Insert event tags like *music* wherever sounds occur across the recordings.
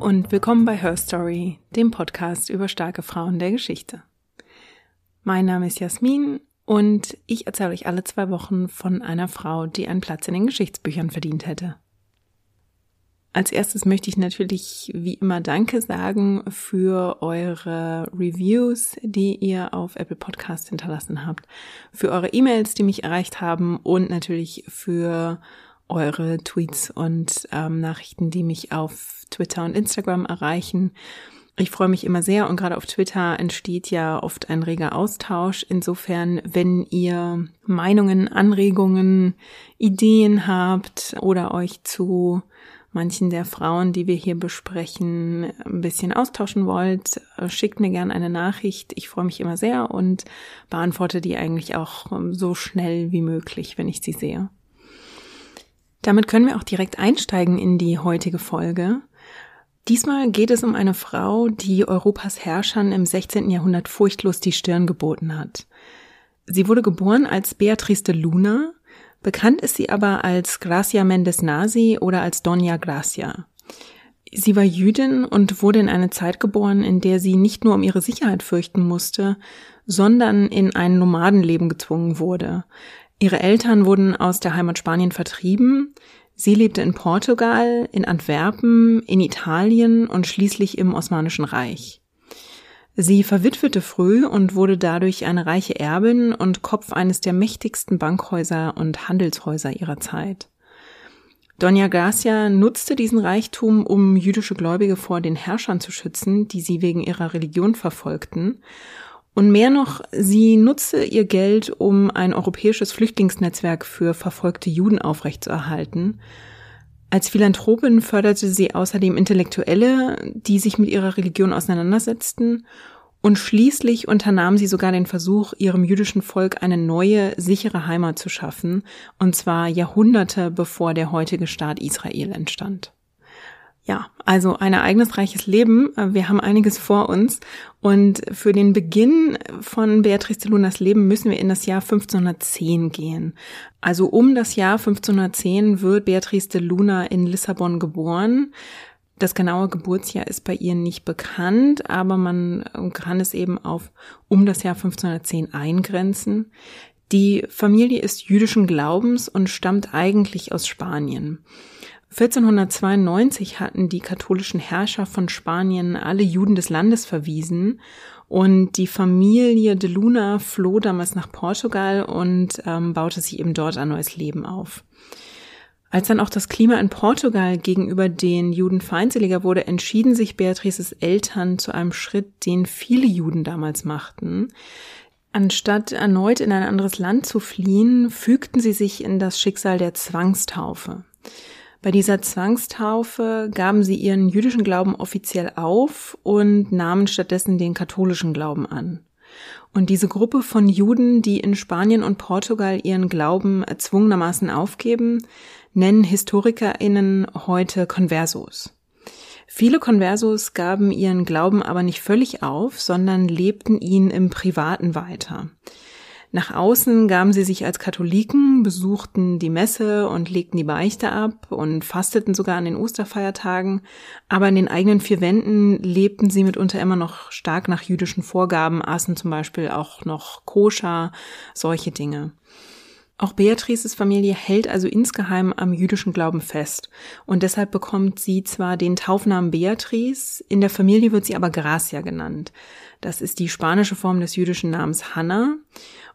Und willkommen bei Her Story, dem Podcast über starke Frauen der Geschichte. Mein Name ist Jasmin und ich erzähle euch alle zwei Wochen von einer Frau, die einen Platz in den Geschichtsbüchern verdient hätte. Als erstes möchte ich natürlich wie immer Danke sagen für eure Reviews, die ihr auf Apple Podcast hinterlassen habt, für eure E-Mails, die mich erreicht haben und natürlich für eure Tweets und ähm, Nachrichten, die mich auf Twitter und Instagram erreichen. Ich freue mich immer sehr und gerade auf Twitter entsteht ja oft ein reger Austausch. Insofern, wenn ihr Meinungen, Anregungen, Ideen habt oder euch zu manchen der Frauen, die wir hier besprechen, ein bisschen austauschen wollt, schickt mir gerne eine Nachricht. Ich freue mich immer sehr und beantworte die eigentlich auch so schnell wie möglich, wenn ich sie sehe. Damit können wir auch direkt einsteigen in die heutige Folge. Diesmal geht es um eine Frau, die Europas Herrschern im 16. Jahrhundert furchtlos die Stirn geboten hat. Sie wurde geboren als Beatrice de Luna Bekannt ist sie aber als Gracia Mendes Nasi oder als Doña Gracia. Sie war Jüdin und wurde in eine Zeit geboren, in der sie nicht nur um ihre Sicherheit fürchten musste, sondern in ein Nomadenleben gezwungen wurde. Ihre Eltern wurden aus der Heimat Spanien vertrieben. Sie lebte in Portugal, in Antwerpen, in Italien und schließlich im Osmanischen Reich. Sie verwitwete früh und wurde dadurch eine reiche Erbin und Kopf eines der mächtigsten Bankhäuser und Handelshäuser ihrer Zeit. Doña Gracia nutzte diesen Reichtum, um jüdische Gläubige vor den Herrschern zu schützen, die sie wegen ihrer Religion verfolgten. Und mehr noch, sie nutzte ihr Geld, um ein europäisches Flüchtlingsnetzwerk für verfolgte Juden aufrechtzuerhalten. Als Philanthropin förderte sie außerdem Intellektuelle, die sich mit ihrer Religion auseinandersetzten, und schließlich unternahm sie sogar den Versuch, ihrem jüdischen Volk eine neue, sichere Heimat zu schaffen, und zwar Jahrhunderte bevor der heutige Staat Israel entstand. Ja, also ein ereignisreiches Leben. Wir haben einiges vor uns. Und für den Beginn von Beatrice de Lunas Leben müssen wir in das Jahr 1510 gehen. Also um das Jahr 1510 wird Beatrice de Luna in Lissabon geboren. Das genaue Geburtsjahr ist bei ihr nicht bekannt, aber man kann es eben auf um das Jahr 1510 eingrenzen. Die Familie ist jüdischen Glaubens und stammt eigentlich aus Spanien. 1492 hatten die katholischen Herrscher von Spanien alle Juden des Landes verwiesen und die Familie de Luna floh damals nach Portugal und ähm, baute sich eben dort ein neues Leben auf. Als dann auch das Klima in Portugal gegenüber den Juden feindseliger wurde, entschieden sich Beatrices Eltern zu einem Schritt, den viele Juden damals machten. Anstatt erneut in ein anderes Land zu fliehen, fügten sie sich in das Schicksal der Zwangstaufe. Bei dieser Zwangstaufe gaben sie ihren jüdischen Glauben offiziell auf und nahmen stattdessen den katholischen Glauben an. Und diese Gruppe von Juden, die in Spanien und Portugal ihren Glauben erzwungenermaßen aufgeben, nennen HistorikerInnen heute Conversos. Viele Conversos gaben ihren Glauben aber nicht völlig auf, sondern lebten ihn im Privaten weiter. Nach außen gaben sie sich als Katholiken, besuchten die Messe und legten die Beichte ab und fasteten sogar an den Osterfeiertagen, aber in den eigenen vier Wänden lebten sie mitunter immer noch stark nach jüdischen Vorgaben, aßen zum Beispiel auch noch koscher, solche Dinge. Auch Beatrices Familie hält also insgeheim am jüdischen Glauben fest und deshalb bekommt sie zwar den Taufnamen Beatrice, in der Familie wird sie aber Gracia genannt. Das ist die spanische Form des jüdischen Namens Hannah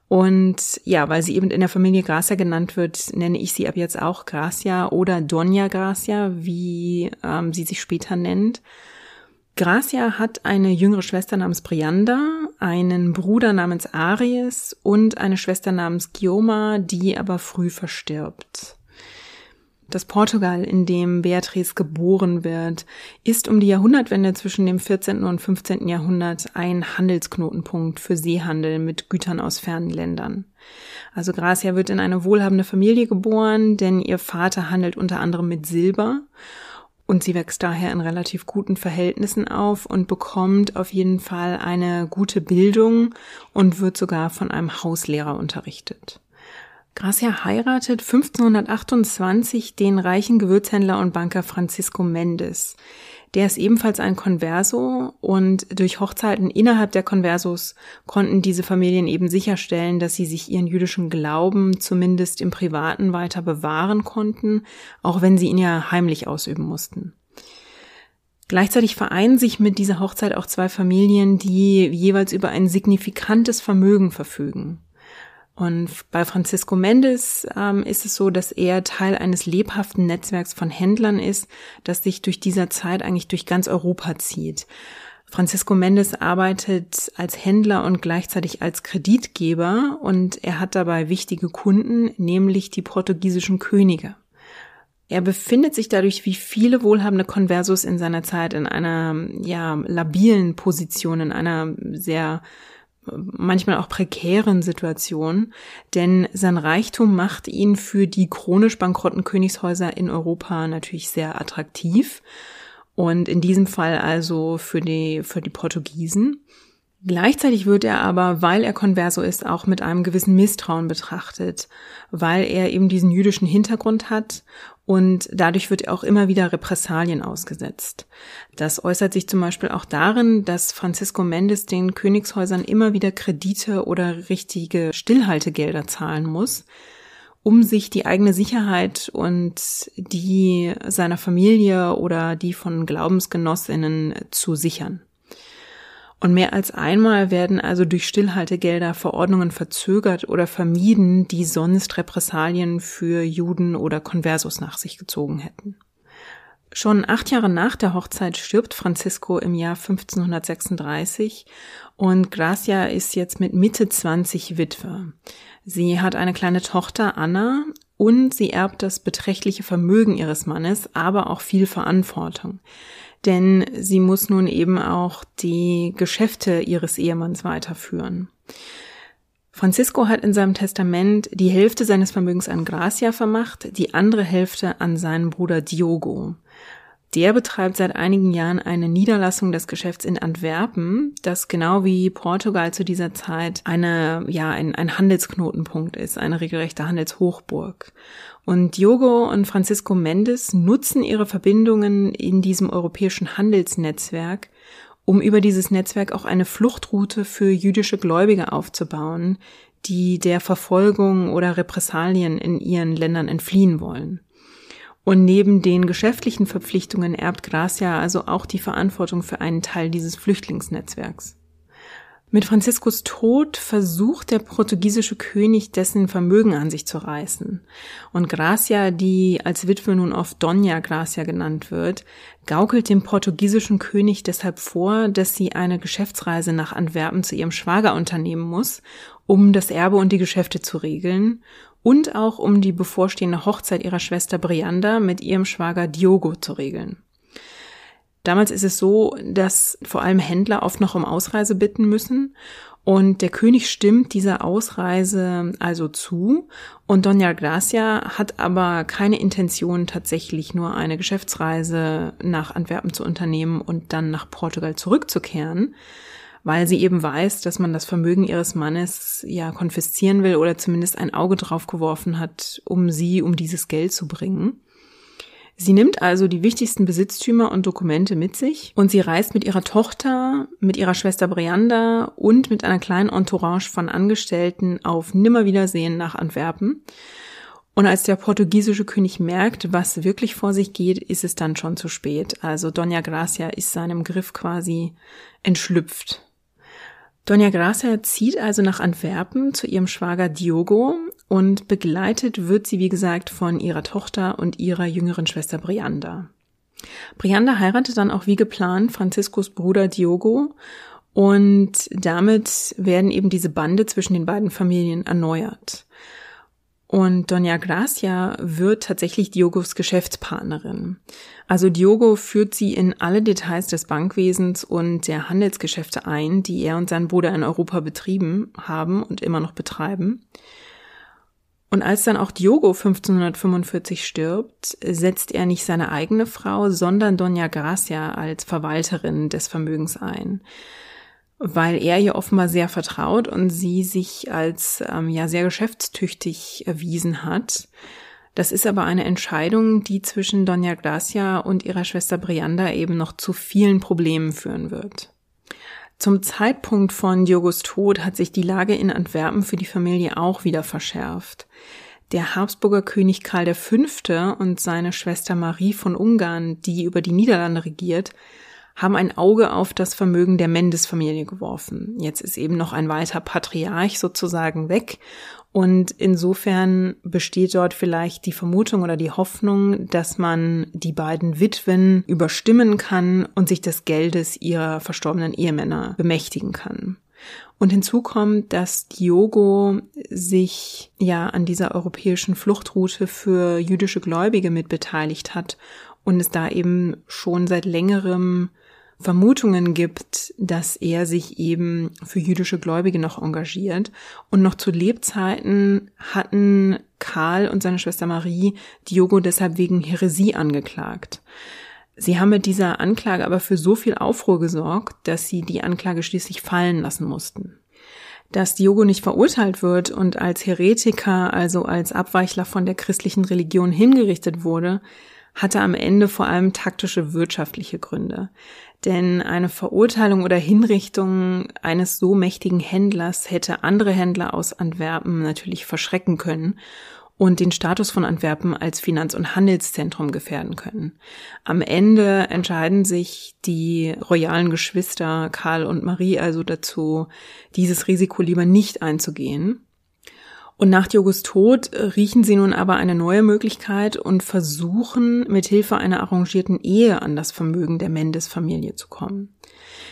und ja, weil sie eben in der Familie Gracia genannt wird, nenne ich sie ab jetzt auch Gracia oder Doña Gracia, wie ähm, sie sich später nennt. Gracia hat eine jüngere Schwester namens Brianda, einen Bruder namens Aries und eine Schwester namens Gioma, die aber früh verstirbt. Das Portugal, in dem Beatrice geboren wird, ist um die Jahrhundertwende zwischen dem 14. und 15. Jahrhundert ein Handelsknotenpunkt für Seehandel mit Gütern aus fernen Ländern. Also Gracia wird in eine wohlhabende Familie geboren, denn ihr Vater handelt unter anderem mit Silber und sie wächst daher in relativ guten Verhältnissen auf und bekommt auf jeden Fall eine gute Bildung und wird sogar von einem Hauslehrer unterrichtet. Gracia heiratet 1528 den reichen Gewürzhändler und Banker Francisco Mendes. Der ist ebenfalls ein Converso und durch Hochzeiten innerhalb der Conversos konnten diese Familien eben sicherstellen, dass sie sich ihren jüdischen Glauben zumindest im Privaten weiter bewahren konnten, auch wenn sie ihn ja heimlich ausüben mussten. Gleichzeitig vereinen sich mit dieser Hochzeit auch zwei Familien, die jeweils über ein signifikantes Vermögen verfügen. Und bei Francisco Mendes ähm, ist es so, dass er Teil eines lebhaften Netzwerks von Händlern ist, das sich durch dieser Zeit eigentlich durch ganz Europa zieht. Francisco Mendes arbeitet als Händler und gleichzeitig als Kreditgeber und er hat dabei wichtige Kunden, nämlich die portugiesischen Könige. Er befindet sich dadurch wie viele wohlhabende Conversos in seiner Zeit in einer ja labilen Position, in einer sehr manchmal auch prekären Situation, denn sein Reichtum macht ihn für die chronisch bankrotten Königshäuser in Europa natürlich sehr attraktiv und in diesem Fall also für die, für die Portugiesen. Gleichzeitig wird er aber, weil er Converso ist, auch mit einem gewissen Misstrauen betrachtet, weil er eben diesen jüdischen Hintergrund hat und dadurch wird auch immer wieder Repressalien ausgesetzt. Das äußert sich zum Beispiel auch darin, dass Francisco Mendes den Königshäusern immer wieder Kredite oder richtige Stillhaltegelder zahlen muss, um sich die eigene Sicherheit und die seiner Familie oder die von Glaubensgenossinnen zu sichern. Und mehr als einmal werden also durch Stillhaltegelder Verordnungen verzögert oder vermieden, die sonst Repressalien für Juden oder Konversos nach sich gezogen hätten. Schon acht Jahre nach der Hochzeit stirbt Francisco im Jahr 1536 und Gracia ist jetzt mit Mitte 20 Witwe. Sie hat eine kleine Tochter, Anna, und sie erbt das beträchtliche Vermögen ihres Mannes, aber auch viel Verantwortung denn sie muss nun eben auch die Geschäfte ihres Ehemanns weiterführen. Francisco hat in seinem Testament die Hälfte seines Vermögens an Gracia vermacht, die andere Hälfte an seinen Bruder Diogo. Der betreibt seit einigen Jahren eine Niederlassung des Geschäfts in Antwerpen, das genau wie Portugal zu dieser Zeit eine, ja, ein, ein Handelsknotenpunkt ist, eine regelrechte Handelshochburg. Und Diogo und Francisco Mendes nutzen ihre Verbindungen in diesem europäischen Handelsnetzwerk, um über dieses Netzwerk auch eine Fluchtroute für jüdische Gläubige aufzubauen, die der Verfolgung oder Repressalien in ihren Ländern entfliehen wollen. Und neben den geschäftlichen Verpflichtungen erbt Gracia also auch die Verantwortung für einen Teil dieses Flüchtlingsnetzwerks. Mit Franziskus Tod versucht der portugiesische König dessen Vermögen an sich zu reißen. Und Gracia, die als Witwe nun oft Dona Gracia genannt wird, gaukelt dem portugiesischen König deshalb vor, dass sie eine Geschäftsreise nach Antwerpen zu ihrem Schwager unternehmen muss, um das Erbe und die Geschäfte zu regeln und auch um die bevorstehende Hochzeit ihrer Schwester Brianda mit ihrem Schwager Diogo zu regeln. Damals ist es so, dass vor allem Händler oft noch um Ausreise bitten müssen. Und der König stimmt dieser Ausreise also zu. Und Doña Gracia hat aber keine Intention, tatsächlich nur eine Geschäftsreise nach Antwerpen zu unternehmen und dann nach Portugal zurückzukehren, weil sie eben weiß, dass man das Vermögen ihres Mannes ja konfiszieren will oder zumindest ein Auge drauf geworfen hat, um sie um dieses Geld zu bringen. Sie nimmt also die wichtigsten Besitztümer und Dokumente mit sich und sie reist mit ihrer Tochter, mit ihrer Schwester Brianda und mit einer kleinen Entourage von Angestellten auf Nimmerwiedersehen nach Antwerpen. Und als der portugiesische König merkt, was wirklich vor sich geht, ist es dann schon zu spät. Also Dona Gracia ist seinem Griff quasi entschlüpft. Dona Gracia zieht also nach Antwerpen zu ihrem Schwager Diogo und begleitet wird sie, wie gesagt, von ihrer Tochter und ihrer jüngeren Schwester Brianda. Brianda heiratet dann auch wie geplant Franziskus Bruder Diogo und damit werden eben diese Bande zwischen den beiden Familien erneuert. Und Doña Gracia wird tatsächlich Diogos Geschäftspartnerin. Also Diogo führt sie in alle Details des Bankwesens und der Handelsgeschäfte ein, die er und sein Bruder in Europa betrieben haben und immer noch betreiben. Und als dann auch Diogo 1545 stirbt, setzt er nicht seine eigene Frau, sondern Doña Gracia als Verwalterin des Vermögens ein. Weil er ihr offenbar sehr vertraut und sie sich als ähm, ja sehr geschäftstüchtig erwiesen hat. Das ist aber eine Entscheidung, die zwischen Doña Gracia und ihrer Schwester Brianda eben noch zu vielen Problemen führen wird. Zum Zeitpunkt von Diogos Tod hat sich die Lage in Antwerpen für die Familie auch wieder verschärft. Der Habsburger König Karl V. und seine Schwester Marie von Ungarn, die über die Niederlande regiert, haben ein Auge auf das Vermögen der Mendes-Familie geworfen. Jetzt ist eben noch ein weiter Patriarch sozusagen weg und insofern besteht dort vielleicht die Vermutung oder die Hoffnung, dass man die beiden Witwen überstimmen kann und sich des Geldes ihrer verstorbenen Ehemänner bemächtigen kann. Und hinzu kommt, dass Diogo sich ja an dieser europäischen Fluchtroute für jüdische Gläubige mitbeteiligt hat und es da eben schon seit längerem Vermutungen gibt, dass er sich eben für jüdische Gläubige noch engagiert. Und noch zu Lebzeiten hatten Karl und seine Schwester Marie Diogo deshalb wegen Häresie angeklagt. Sie haben mit dieser Anklage aber für so viel Aufruhr gesorgt, dass sie die Anklage schließlich fallen lassen mussten. Dass Diogo nicht verurteilt wird und als Heretiker, also als Abweichler von der christlichen Religion hingerichtet wurde, hatte am Ende vor allem taktische wirtschaftliche Gründe. Denn eine Verurteilung oder Hinrichtung eines so mächtigen Händlers hätte andere Händler aus Antwerpen natürlich verschrecken können und den Status von Antwerpen als Finanz- und Handelszentrum gefährden können. Am Ende entscheiden sich die royalen Geschwister Karl und Marie also dazu, dieses Risiko lieber nicht einzugehen und nach Diogos Tod riechen sie nun aber eine neue Möglichkeit und versuchen, mit Hilfe einer arrangierten Ehe an das Vermögen der Mendes-Familie zu kommen.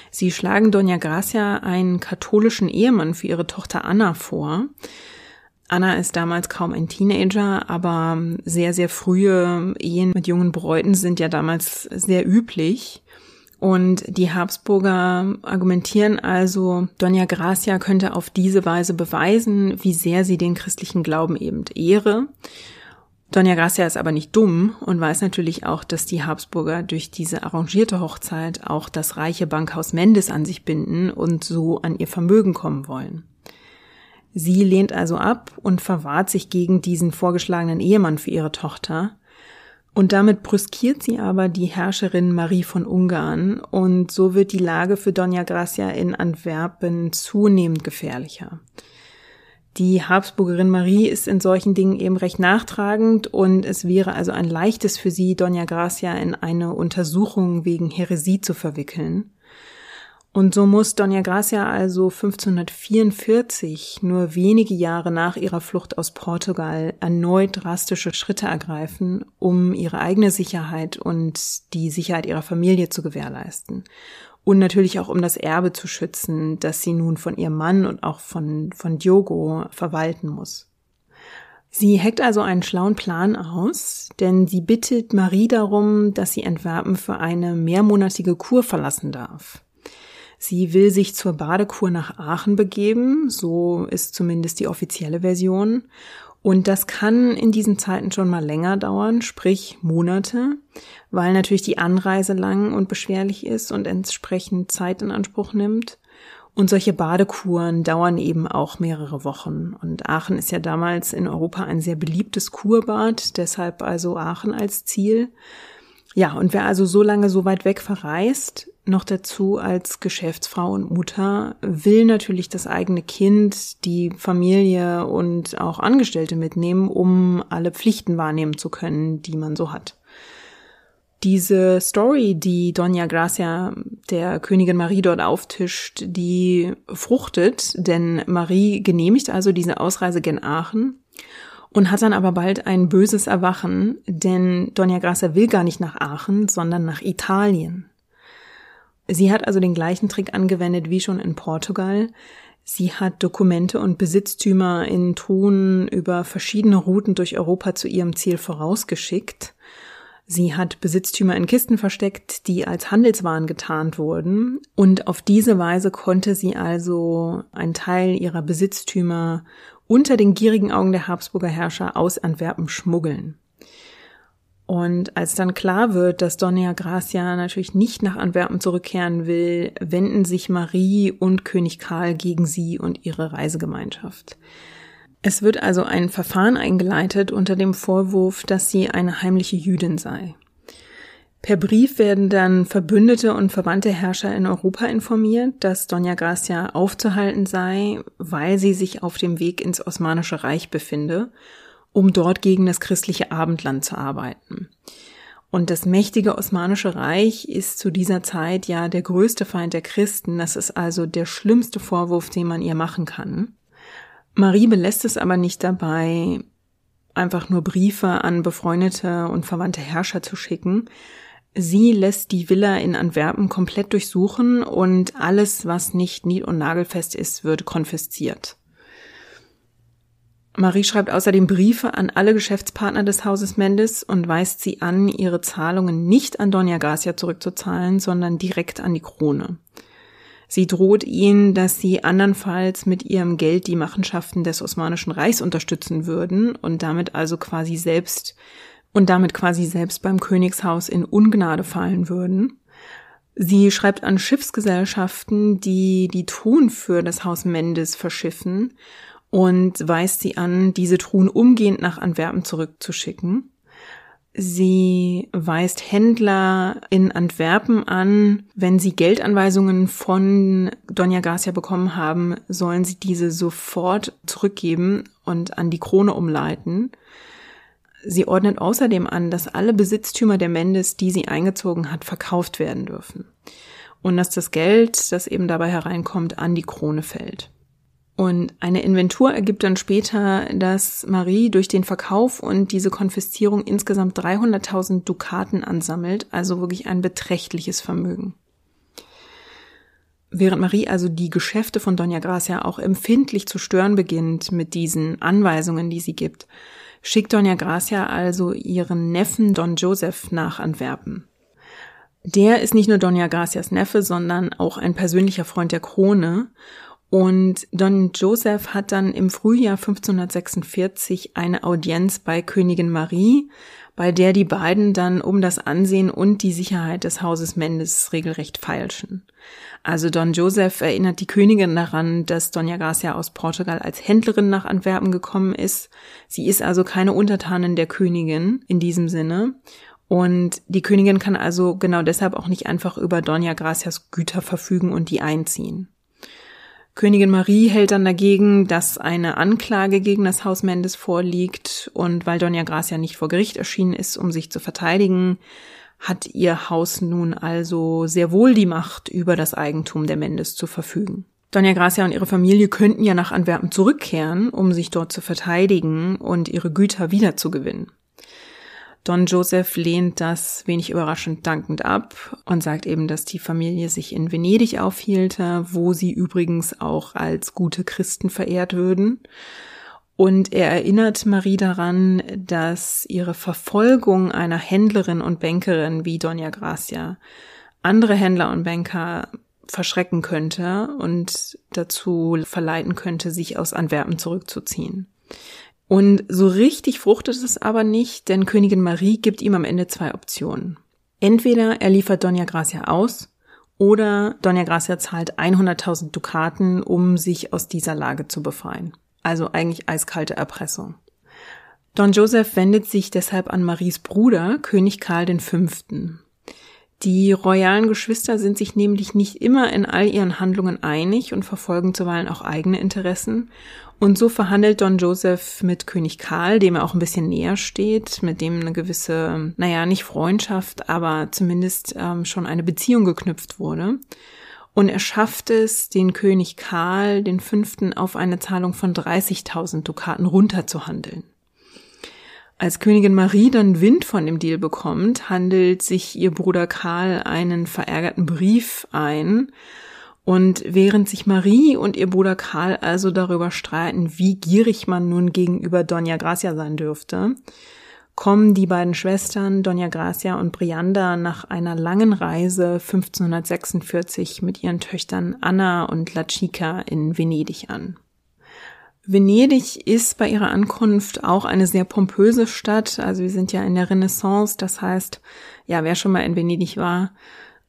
Sie schlagen Doña Gracia einen katholischen Ehemann für ihre Tochter Anna vor. Anna ist damals kaum ein Teenager, aber sehr, sehr frühe Ehen mit jungen Bräuten sind ja damals sehr üblich. Und die Habsburger argumentieren also, Dona Gracia könnte auf diese Weise beweisen, wie sehr sie den christlichen Glauben eben ehre. Dona Gracia ist aber nicht dumm und weiß natürlich auch, dass die Habsburger durch diese arrangierte Hochzeit auch das reiche Bankhaus Mendes an sich binden und so an ihr Vermögen kommen wollen. Sie lehnt also ab und verwahrt sich gegen diesen vorgeschlagenen Ehemann für ihre Tochter, und damit brüskiert sie aber die Herrscherin Marie von Ungarn und so wird die Lage für Dona Gracia in Antwerpen zunehmend gefährlicher. Die Habsburgerin Marie ist in solchen Dingen eben recht nachtragend und es wäre also ein leichtes für sie, Dona Gracia in eine Untersuchung wegen Häresie zu verwickeln. Und so muss Doña Gracia also 1544, nur wenige Jahre nach ihrer Flucht aus Portugal, erneut drastische Schritte ergreifen, um ihre eigene Sicherheit und die Sicherheit ihrer Familie zu gewährleisten. Und natürlich auch um das Erbe zu schützen, das sie nun von ihrem Mann und auch von, von Diogo verwalten muss. Sie heckt also einen schlauen Plan aus, denn sie bittet Marie darum, dass sie Antwerpen für eine mehrmonatige Kur verlassen darf. Sie will sich zur Badekur nach Aachen begeben, so ist zumindest die offizielle Version. Und das kann in diesen Zeiten schon mal länger dauern, sprich Monate, weil natürlich die Anreise lang und beschwerlich ist und entsprechend Zeit in Anspruch nimmt. Und solche Badekuren dauern eben auch mehrere Wochen. Und Aachen ist ja damals in Europa ein sehr beliebtes Kurbad, deshalb also Aachen als Ziel. Ja, und wer also so lange so weit weg verreist, noch dazu als Geschäftsfrau und Mutter, will natürlich das eigene Kind, die Familie und auch Angestellte mitnehmen, um alle Pflichten wahrnehmen zu können, die man so hat. Diese Story, die Dona Gracia der Königin Marie dort auftischt, die fruchtet, denn Marie genehmigt also diese Ausreise gen Aachen und hat dann aber bald ein böses Erwachen, denn Dona Gracia will gar nicht nach Aachen, sondern nach Italien. Sie hat also den gleichen Trick angewendet wie schon in Portugal. Sie hat Dokumente und Besitztümer in Truhen über verschiedene Routen durch Europa zu ihrem Ziel vorausgeschickt. Sie hat Besitztümer in Kisten versteckt, die als Handelswaren getarnt wurden. Und auf diese Weise konnte sie also einen Teil ihrer Besitztümer unter den gierigen Augen der Habsburger Herrscher aus Antwerpen schmuggeln. Und als dann klar wird, dass Dona Gracia natürlich nicht nach Antwerpen zurückkehren will, wenden sich Marie und König Karl gegen sie und ihre Reisegemeinschaft. Es wird also ein Verfahren eingeleitet unter dem Vorwurf, dass sie eine heimliche Jüdin sei. Per Brief werden dann verbündete und verwandte Herrscher in Europa informiert, dass Dona Gracia aufzuhalten sei, weil sie sich auf dem Weg ins Osmanische Reich befinde um dort gegen das christliche Abendland zu arbeiten. Und das mächtige Osmanische Reich ist zu dieser Zeit ja der größte Feind der Christen. Das ist also der schlimmste Vorwurf, den man ihr machen kann. Marie belässt es aber nicht dabei, einfach nur Briefe an befreundete und verwandte Herrscher zu schicken. Sie lässt die Villa in Antwerpen komplett durchsuchen und alles, was nicht nied- und nagelfest ist, wird konfisziert. Marie schreibt außerdem Briefe an alle Geschäftspartner des Hauses Mendes und weist sie an, ihre Zahlungen nicht an Doña Garcia zurückzuzahlen, sondern direkt an die Krone. Sie droht ihnen, dass sie andernfalls mit ihrem Geld die Machenschaften des Osmanischen Reichs unterstützen würden und damit also quasi selbst und damit quasi selbst beim Königshaus in Ungnade fallen würden. Sie schreibt an Schiffsgesellschaften, die die Truhen für das Haus Mendes verschiffen und weist sie an, diese Truhen umgehend nach Antwerpen zurückzuschicken. Sie weist Händler in Antwerpen an, wenn sie Geldanweisungen von Donja Garcia bekommen haben, sollen sie diese sofort zurückgeben und an die Krone umleiten. Sie ordnet außerdem an, dass alle Besitztümer der Mendes, die sie eingezogen hat, verkauft werden dürfen. Und dass das Geld, das eben dabei hereinkommt, an die Krone fällt. Und eine Inventur ergibt dann später, dass Marie durch den Verkauf und diese Konfiszierung insgesamt 300.000 Dukaten ansammelt, also wirklich ein beträchtliches Vermögen. Während Marie also die Geschäfte von Doña Gracia auch empfindlich zu stören beginnt mit diesen Anweisungen, die sie gibt, schickt Doña Gracia also ihren Neffen Don Joseph nach Antwerpen. Der ist nicht nur Doña Gracias Neffe, sondern auch ein persönlicher Freund der Krone und Don Joseph hat dann im Frühjahr 1546 eine Audienz bei Königin Marie, bei der die beiden dann um das Ansehen und die Sicherheit des Hauses Mendes regelrecht feilschen. Also Don Joseph erinnert die Königin daran, dass Dona Gracia aus Portugal als Händlerin nach Antwerpen gekommen ist. Sie ist also keine Untertanin der Königin in diesem Sinne. Und die Königin kann also genau deshalb auch nicht einfach über Dona Gracias Güter verfügen und die einziehen. Königin Marie hält dann dagegen, dass eine Anklage gegen das Haus Mendes vorliegt und weil Doña Gracia nicht vor Gericht erschienen ist, um sich zu verteidigen, hat ihr Haus nun also sehr wohl die Macht, über das Eigentum der Mendes zu verfügen. Doña Gracia und ihre Familie könnten ja nach Antwerpen zurückkehren, um sich dort zu verteidigen und ihre Güter wiederzugewinnen. Don Joseph lehnt das wenig überraschend dankend ab und sagt eben, dass die Familie sich in Venedig aufhielte, wo sie übrigens auch als gute Christen verehrt würden. Und er erinnert Marie daran, dass ihre Verfolgung einer Händlerin und Bankerin wie Doña Gracia andere Händler und Banker verschrecken könnte und dazu verleiten könnte, sich aus Antwerpen zurückzuziehen. Und so richtig fruchtet es aber nicht, denn Königin Marie gibt ihm am Ende zwei Optionen. Entweder er liefert Doña Gracia aus oder Doña Gracia zahlt 100.000 Dukaten, um sich aus dieser Lage zu befreien. Also eigentlich eiskalte Erpressung. Don Joseph wendet sich deshalb an Maries Bruder, König Karl V. Die royalen Geschwister sind sich nämlich nicht immer in all ihren Handlungen einig und verfolgen zuweilen auch eigene Interessen. Und so verhandelt Don Joseph mit König Karl, dem er auch ein bisschen näher steht, mit dem eine gewisse, naja, nicht Freundschaft, aber zumindest ähm, schon eine Beziehung geknüpft wurde. Und er schafft es, den König Karl, den Fünften, auf eine Zahlung von 30.000 Dukaten runterzuhandeln. Als Königin Marie dann Wind von dem Deal bekommt, handelt sich ihr Bruder Karl einen verärgerten Brief ein. Und während sich Marie und ihr Bruder Karl also darüber streiten, wie gierig man nun gegenüber Doña Gracia sein dürfte, kommen die beiden Schwestern Doña Gracia und Brianda nach einer langen Reise 1546 mit ihren Töchtern Anna und La Chica in Venedig an. Venedig ist bei ihrer Ankunft auch eine sehr pompöse Stadt. Also wir sind ja in der Renaissance, das heißt, ja, wer schon mal in Venedig war,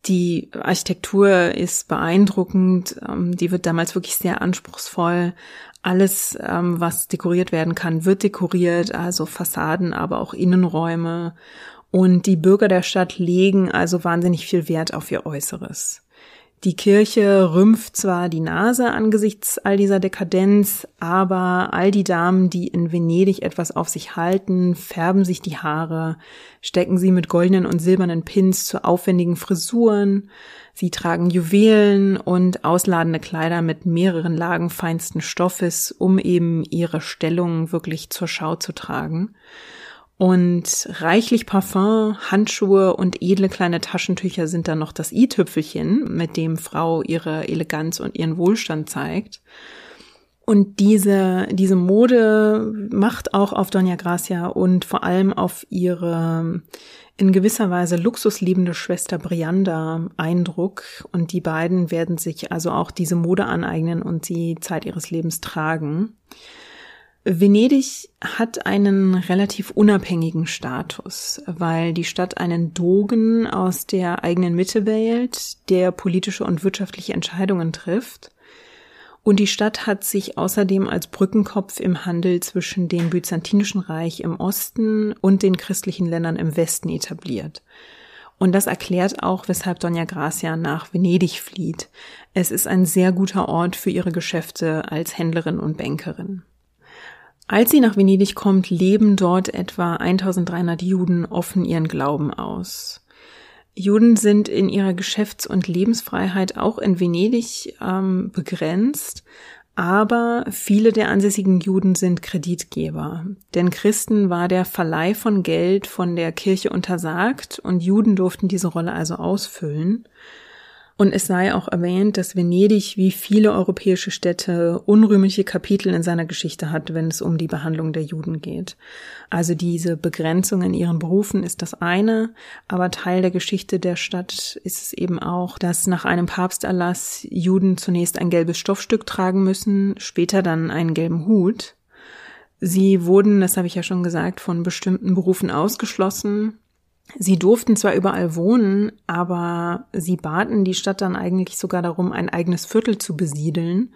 die Architektur ist beeindruckend, ähm, die wird damals wirklich sehr anspruchsvoll. Alles, ähm, was dekoriert werden kann, wird dekoriert, also Fassaden, aber auch Innenräume. Und die Bürger der Stadt legen also wahnsinnig viel Wert auf ihr Äußeres. Die Kirche rümpft zwar die Nase angesichts all dieser Dekadenz, aber all die Damen, die in Venedig etwas auf sich halten, färben sich die Haare, stecken sie mit goldenen und silbernen Pins zu aufwendigen Frisuren, sie tragen Juwelen und ausladende Kleider mit mehreren Lagen feinsten Stoffes, um eben ihre Stellung wirklich zur Schau zu tragen. Und reichlich Parfum, Handschuhe und edle kleine Taschentücher sind dann noch das i-Tüpfelchen, mit dem Frau ihre Eleganz und ihren Wohlstand zeigt. Und diese, diese Mode macht auch auf Doña Gracia und vor allem auf ihre in gewisser Weise luxusliebende Schwester Brianda Eindruck. Und die beiden werden sich also auch diese Mode aneignen und sie Zeit ihres Lebens tragen. Venedig hat einen relativ unabhängigen Status, weil die Stadt einen Dogen aus der eigenen Mitte wählt, der politische und wirtschaftliche Entscheidungen trifft. Und die Stadt hat sich außerdem als Brückenkopf im Handel zwischen dem Byzantinischen Reich im Osten und den christlichen Ländern im Westen etabliert. Und das erklärt auch, weshalb Dona Gracia nach Venedig flieht. Es ist ein sehr guter Ort für ihre Geschäfte als Händlerin und Bankerin. Als sie nach Venedig kommt, leben dort etwa 1300 Juden offen ihren Glauben aus. Juden sind in ihrer Geschäfts- und Lebensfreiheit auch in Venedig ähm, begrenzt, aber viele der ansässigen Juden sind Kreditgeber. Denn Christen war der Verleih von Geld von der Kirche untersagt und Juden durften diese Rolle also ausfüllen. Und es sei auch erwähnt, dass Venedig wie viele europäische Städte unrühmliche Kapitel in seiner Geschichte hat, wenn es um die Behandlung der Juden geht. Also diese Begrenzung in ihren Berufen ist das eine, aber Teil der Geschichte der Stadt ist es eben auch, dass nach einem Papsterlass Juden zunächst ein gelbes Stoffstück tragen müssen, später dann einen gelben Hut. Sie wurden, das habe ich ja schon gesagt, von bestimmten Berufen ausgeschlossen. Sie durften zwar überall wohnen, aber sie baten die Stadt dann eigentlich sogar darum, ein eigenes Viertel zu besiedeln.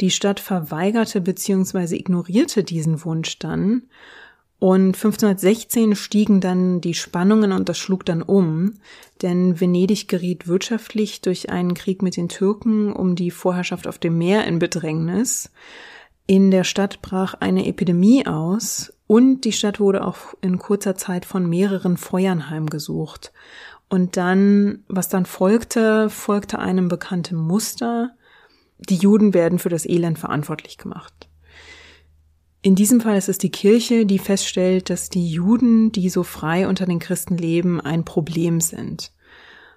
Die Stadt verweigerte bzw. ignorierte diesen Wunsch dann. Und 1516 stiegen dann die Spannungen und das schlug dann um, denn Venedig geriet wirtschaftlich durch einen Krieg mit den Türken um die Vorherrschaft auf dem Meer in Bedrängnis. In der Stadt brach eine Epidemie aus und die Stadt wurde auch in kurzer Zeit von mehreren Feuern heimgesucht. Und dann, was dann folgte, folgte einem bekannten Muster. Die Juden werden für das Elend verantwortlich gemacht. In diesem Fall ist es die Kirche, die feststellt, dass die Juden, die so frei unter den Christen leben, ein Problem sind.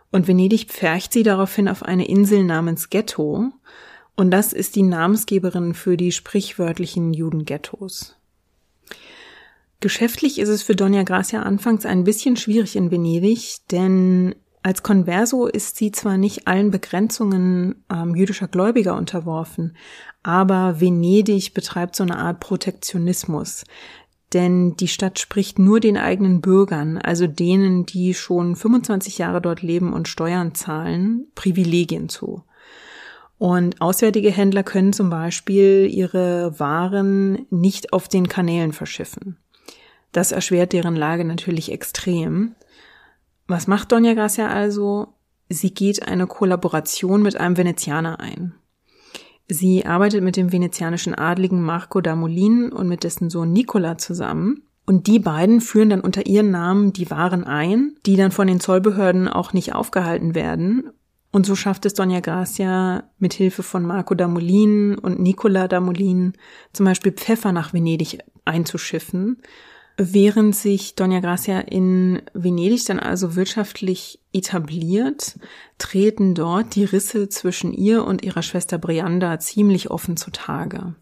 Und Venedig pfercht sie daraufhin auf eine Insel namens Ghetto, und das ist die Namensgeberin für die sprichwörtlichen Judenghettos. Geschäftlich ist es für Dona Gracia anfangs ein bisschen schwierig in Venedig, denn als Converso ist sie zwar nicht allen Begrenzungen ähm, jüdischer Gläubiger unterworfen, aber Venedig betreibt so eine Art Protektionismus. Denn die Stadt spricht nur den eigenen Bürgern, also denen, die schon 25 Jahre dort leben und Steuern zahlen, Privilegien zu. Und auswärtige Händler können zum Beispiel ihre Waren nicht auf den Kanälen verschiffen. Das erschwert deren Lage natürlich extrem. Was macht Donja Gracia also? Sie geht eine Kollaboration mit einem Venezianer ein. Sie arbeitet mit dem venezianischen Adligen Marco da Molin und mit dessen Sohn Nicola zusammen. Und die beiden führen dann unter ihren Namen die Waren ein, die dann von den Zollbehörden auch nicht aufgehalten werden und so schafft es Donja Gracia mit Hilfe von Marco da Molin und Nicola da Molin zum Beispiel Pfeffer nach Venedig einzuschiffen, während sich Donja Gracia in Venedig dann also wirtschaftlich etabliert, treten dort die Risse zwischen ihr und ihrer Schwester Brianda ziemlich offen zutage.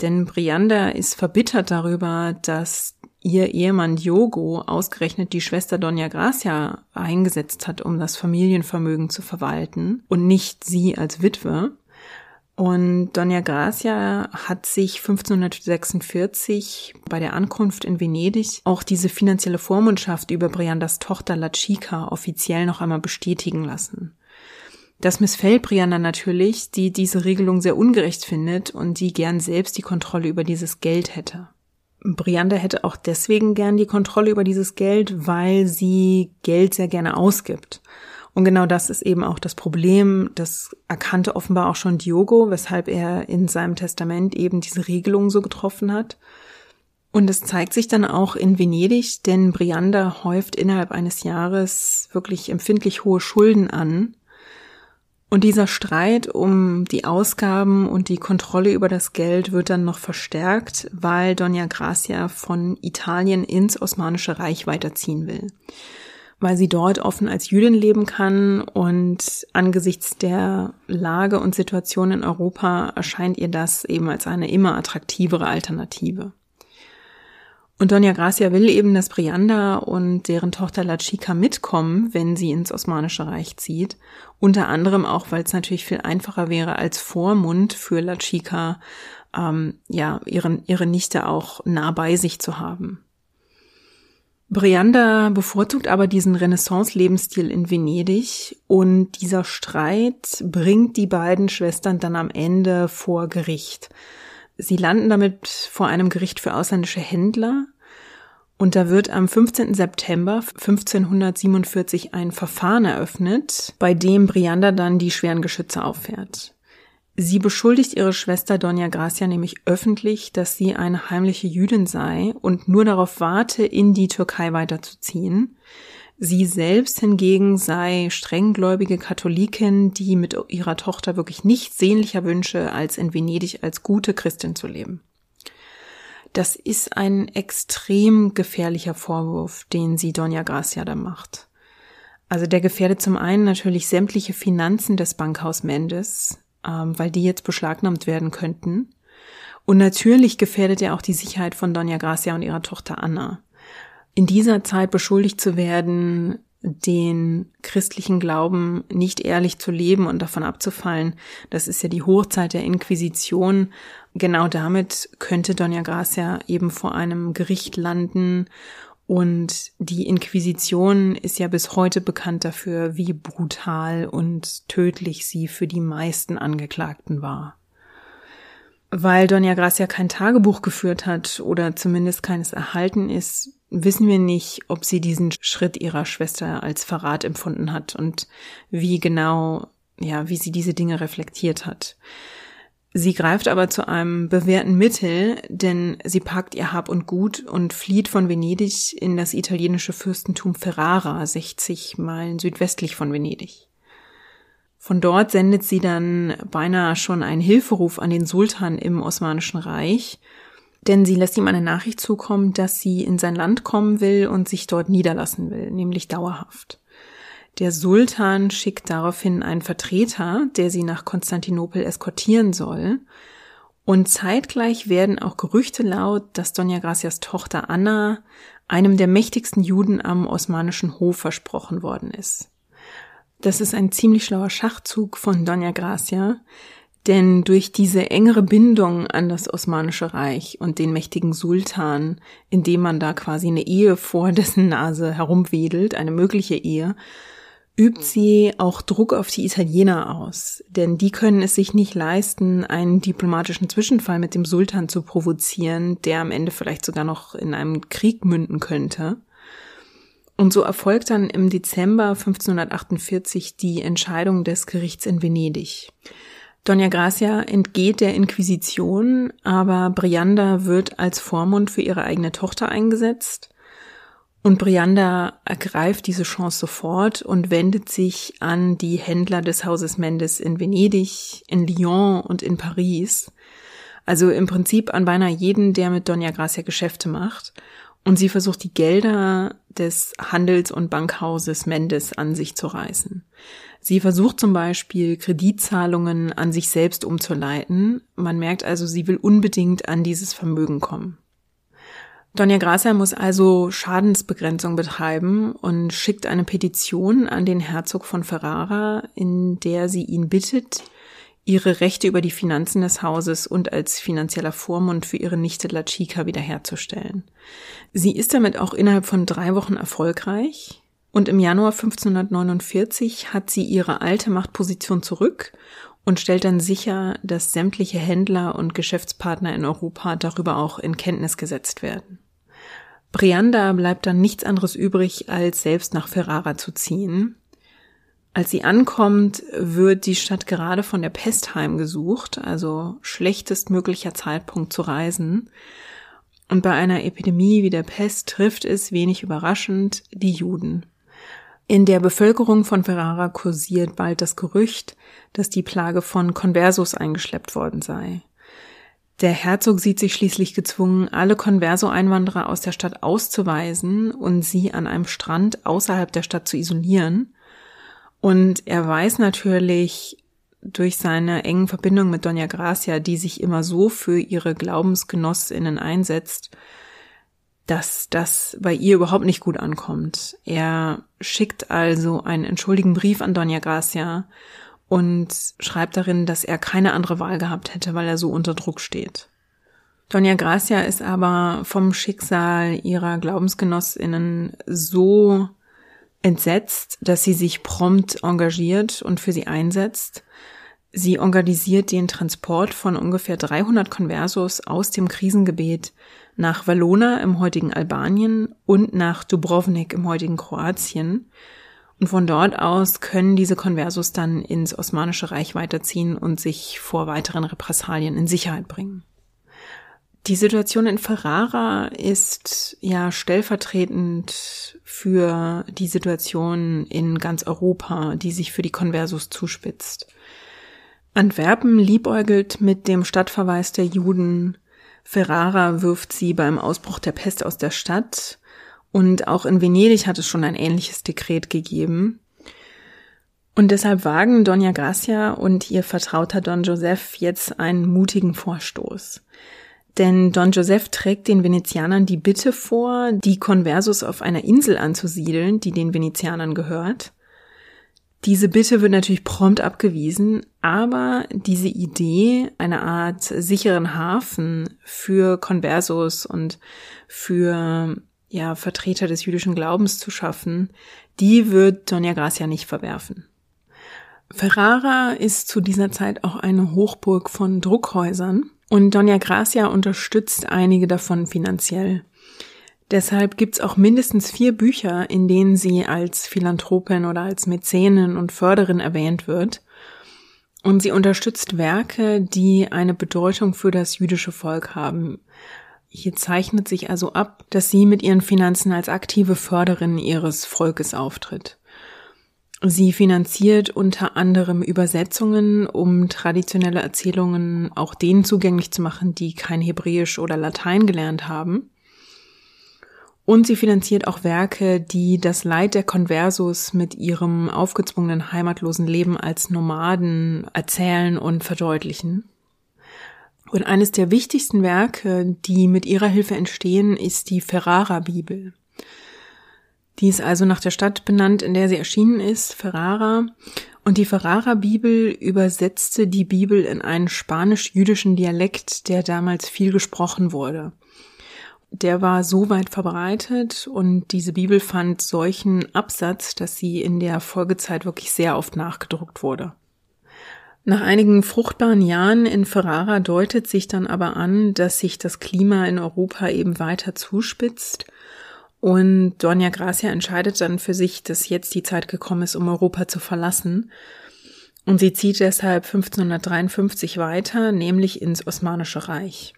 Denn Brianda ist verbittert darüber, dass ihr Ehemann Diogo ausgerechnet die Schwester Dona Gracia eingesetzt hat, um das Familienvermögen zu verwalten und nicht sie als Witwe. Und Dona Gracia hat sich 1546 bei der Ankunft in Venedig auch diese finanzielle Vormundschaft über Briandas Tochter La Chica offiziell noch einmal bestätigen lassen. Das missfällt Brianda natürlich, die diese Regelung sehr ungerecht findet und die gern selbst die Kontrolle über dieses Geld hätte. Brianda hätte auch deswegen gern die Kontrolle über dieses Geld, weil sie Geld sehr gerne ausgibt. Und genau das ist eben auch das Problem. Das erkannte offenbar auch schon Diogo, weshalb er in seinem Testament eben diese Regelung so getroffen hat. Und es zeigt sich dann auch in Venedig, denn Brianda häuft innerhalb eines Jahres wirklich empfindlich hohe Schulden an. Und dieser Streit um die Ausgaben und die Kontrolle über das Geld wird dann noch verstärkt, weil Dona Gracia von Italien ins Osmanische Reich weiterziehen will weil sie dort offen als Jüdin leben kann und angesichts der Lage und Situation in Europa erscheint ihr das eben als eine immer attraktivere Alternative. Und Donja Gracia will eben, dass Brianda und deren Tochter La Chica mitkommen, wenn sie ins Osmanische Reich zieht. Unter anderem auch, weil es natürlich viel einfacher wäre, als Vormund für La Chica, ähm, ja, ihren, ihre Nichte auch nah bei sich zu haben. Brianda bevorzugt aber diesen Renaissance-Lebensstil in Venedig und dieser Streit bringt die beiden Schwestern dann am Ende vor Gericht. Sie landen damit vor einem Gericht für ausländische Händler und da wird am 15. September 1547 ein Verfahren eröffnet, bei dem Brianda dann die schweren Geschütze auffährt. Sie beschuldigt ihre Schwester Donja Gracia nämlich öffentlich, dass sie eine heimliche Jüdin sei und nur darauf warte, in die Türkei weiterzuziehen. Sie selbst hingegen sei strenggläubige Katholikin, die mit ihrer Tochter wirklich nichts sehnlicher wünsche, als in Venedig als gute Christin zu leben. Das ist ein extrem gefährlicher Vorwurf, den sie Donja Gracia da macht. Also der gefährdet zum einen natürlich sämtliche Finanzen des Bankhaus Mendes, ähm, weil die jetzt beschlagnahmt werden könnten. Und natürlich gefährdet er auch die Sicherheit von Donja Gracia und ihrer Tochter Anna. In dieser Zeit beschuldigt zu werden, den christlichen Glauben nicht ehrlich zu leben und davon abzufallen, das ist ja die Hochzeit der Inquisition. Genau damit könnte Donja Gracia eben vor einem Gericht landen und die Inquisition ist ja bis heute bekannt dafür, wie brutal und tödlich sie für die meisten Angeklagten war. Weil Doña Gracia kein Tagebuch geführt hat oder zumindest keines erhalten ist, wissen wir nicht, ob sie diesen Schritt ihrer Schwester als Verrat empfunden hat und wie genau, ja, wie sie diese Dinge reflektiert hat. Sie greift aber zu einem bewährten Mittel, denn sie packt ihr Hab und Gut und flieht von Venedig in das italienische Fürstentum Ferrara, 60 Meilen südwestlich von Venedig. Von dort sendet sie dann beinahe schon einen Hilferuf an den Sultan im Osmanischen Reich, denn sie lässt ihm eine Nachricht zukommen, dass sie in sein Land kommen will und sich dort niederlassen will, nämlich dauerhaft. Der Sultan schickt daraufhin einen Vertreter, der sie nach Konstantinopel eskortieren soll. Und zeitgleich werden auch Gerüchte laut, dass Donja Gracias Tochter Anna einem der mächtigsten Juden am osmanischen Hof versprochen worden ist. Das ist ein ziemlich schlauer Schachzug von Donja Gracia, denn durch diese engere Bindung an das Osmanische Reich und den mächtigen Sultan, indem man da quasi eine Ehe vor dessen Nase herumwedelt, eine mögliche Ehe, übt sie auch Druck auf die Italiener aus, denn die können es sich nicht leisten, einen diplomatischen Zwischenfall mit dem Sultan zu provozieren, der am Ende vielleicht sogar noch in einem Krieg münden könnte. Und so erfolgt dann im Dezember 1548 die Entscheidung des Gerichts in Venedig. Dona Gracia entgeht der Inquisition, aber Brianda wird als Vormund für ihre eigene Tochter eingesetzt und Brianda ergreift diese Chance sofort und wendet sich an die Händler des Hauses Mendes in Venedig, in Lyon und in Paris. Also im Prinzip an beinahe jeden, der mit Doña Gracia Geschäfte macht. Und sie versucht die Gelder des Handels- und Bankhauses Mendes an sich zu reißen. Sie versucht zum Beispiel Kreditzahlungen an sich selbst umzuleiten. Man merkt also, sie will unbedingt an dieses Vermögen kommen. Donja Gracia muss also Schadensbegrenzung betreiben und schickt eine Petition an den Herzog von Ferrara, in der sie ihn bittet, ihre Rechte über die Finanzen des Hauses und als finanzieller Vormund für ihre Nichte La Chica wiederherzustellen. Sie ist damit auch innerhalb von drei Wochen erfolgreich und im Januar 1549 hat sie ihre alte Machtposition zurück und stellt dann sicher, dass sämtliche Händler und Geschäftspartner in Europa darüber auch in Kenntnis gesetzt werden. Brianda bleibt dann nichts anderes übrig, als selbst nach Ferrara zu ziehen. Als sie ankommt, wird die Stadt gerade von der Pest heimgesucht, also schlechtestmöglicher Zeitpunkt zu reisen. Und bei einer Epidemie wie der Pest trifft es, wenig überraschend, die Juden. In der Bevölkerung von Ferrara kursiert bald das Gerücht, dass die Plage von Conversos eingeschleppt worden sei. Der Herzog sieht sich schließlich gezwungen, alle Converso-Einwanderer aus der Stadt auszuweisen und sie an einem Strand außerhalb der Stadt zu isolieren. Und er weiß natürlich durch seine engen Verbindungen mit Dona Gracia, die sich immer so für ihre Glaubensgenossinnen einsetzt, dass das bei ihr überhaupt nicht gut ankommt. Er schickt also einen entschuldigen Brief an Dona Gracia und schreibt darin, dass er keine andere Wahl gehabt hätte, weil er so unter Druck steht. Doña Gracia ist aber vom Schicksal ihrer Glaubensgenossinnen so entsetzt, dass sie sich prompt engagiert und für sie einsetzt. Sie organisiert den Transport von ungefähr 300 Conversos aus dem Krisengebiet nach Valona im heutigen Albanien und nach Dubrovnik im heutigen Kroatien und von dort aus können diese Konversos dann ins Osmanische Reich weiterziehen und sich vor weiteren Repressalien in Sicherheit bringen. Die Situation in Ferrara ist ja stellvertretend für die Situation in ganz Europa, die sich für die Konversos zuspitzt. Antwerpen liebäugelt mit dem Stadtverweis der Juden. Ferrara wirft sie beim Ausbruch der Pest aus der Stadt und auch in Venedig hat es schon ein ähnliches Dekret gegeben. Und deshalb wagen Dona Gracia und ihr Vertrauter Don Joseph jetzt einen mutigen Vorstoß. Denn Don Joseph trägt den Venezianern die Bitte vor, die Conversus auf einer Insel anzusiedeln, die den Venezianern gehört. Diese Bitte wird natürlich prompt abgewiesen, aber diese Idee, eine Art sicheren Hafen für Conversos und für ja, Vertreter des jüdischen Glaubens zu schaffen, die wird Doña Gracia nicht verwerfen. Ferrara ist zu dieser Zeit auch eine Hochburg von Druckhäusern und Doña Gracia unterstützt einige davon finanziell. Deshalb gibt's auch mindestens vier Bücher, in denen sie als Philanthropin oder als Mäzenin und Förderin erwähnt wird. Und sie unterstützt Werke, die eine Bedeutung für das jüdische Volk haben. Hier zeichnet sich also ab, dass sie mit ihren Finanzen als aktive Förderin ihres Volkes auftritt. Sie finanziert unter anderem Übersetzungen, um traditionelle Erzählungen auch denen zugänglich zu machen, die kein Hebräisch oder Latein gelernt haben. Und sie finanziert auch Werke, die das Leid der Conversos mit ihrem aufgezwungenen heimatlosen Leben als Nomaden erzählen und verdeutlichen. Und eines der wichtigsten Werke, die mit ihrer Hilfe entstehen, ist die Ferrara-Bibel. Die ist also nach der Stadt benannt, in der sie erschienen ist, Ferrara. Und die Ferrara-Bibel übersetzte die Bibel in einen spanisch-jüdischen Dialekt, der damals viel gesprochen wurde. Der war so weit verbreitet und diese Bibel fand solchen Absatz, dass sie in der Folgezeit wirklich sehr oft nachgedruckt wurde. Nach einigen fruchtbaren Jahren in Ferrara deutet sich dann aber an, dass sich das Klima in Europa eben weiter zuspitzt. Und Doña Gracia entscheidet dann für sich, dass jetzt die Zeit gekommen ist, um Europa zu verlassen. Und sie zieht deshalb 1553 weiter, nämlich ins Osmanische Reich.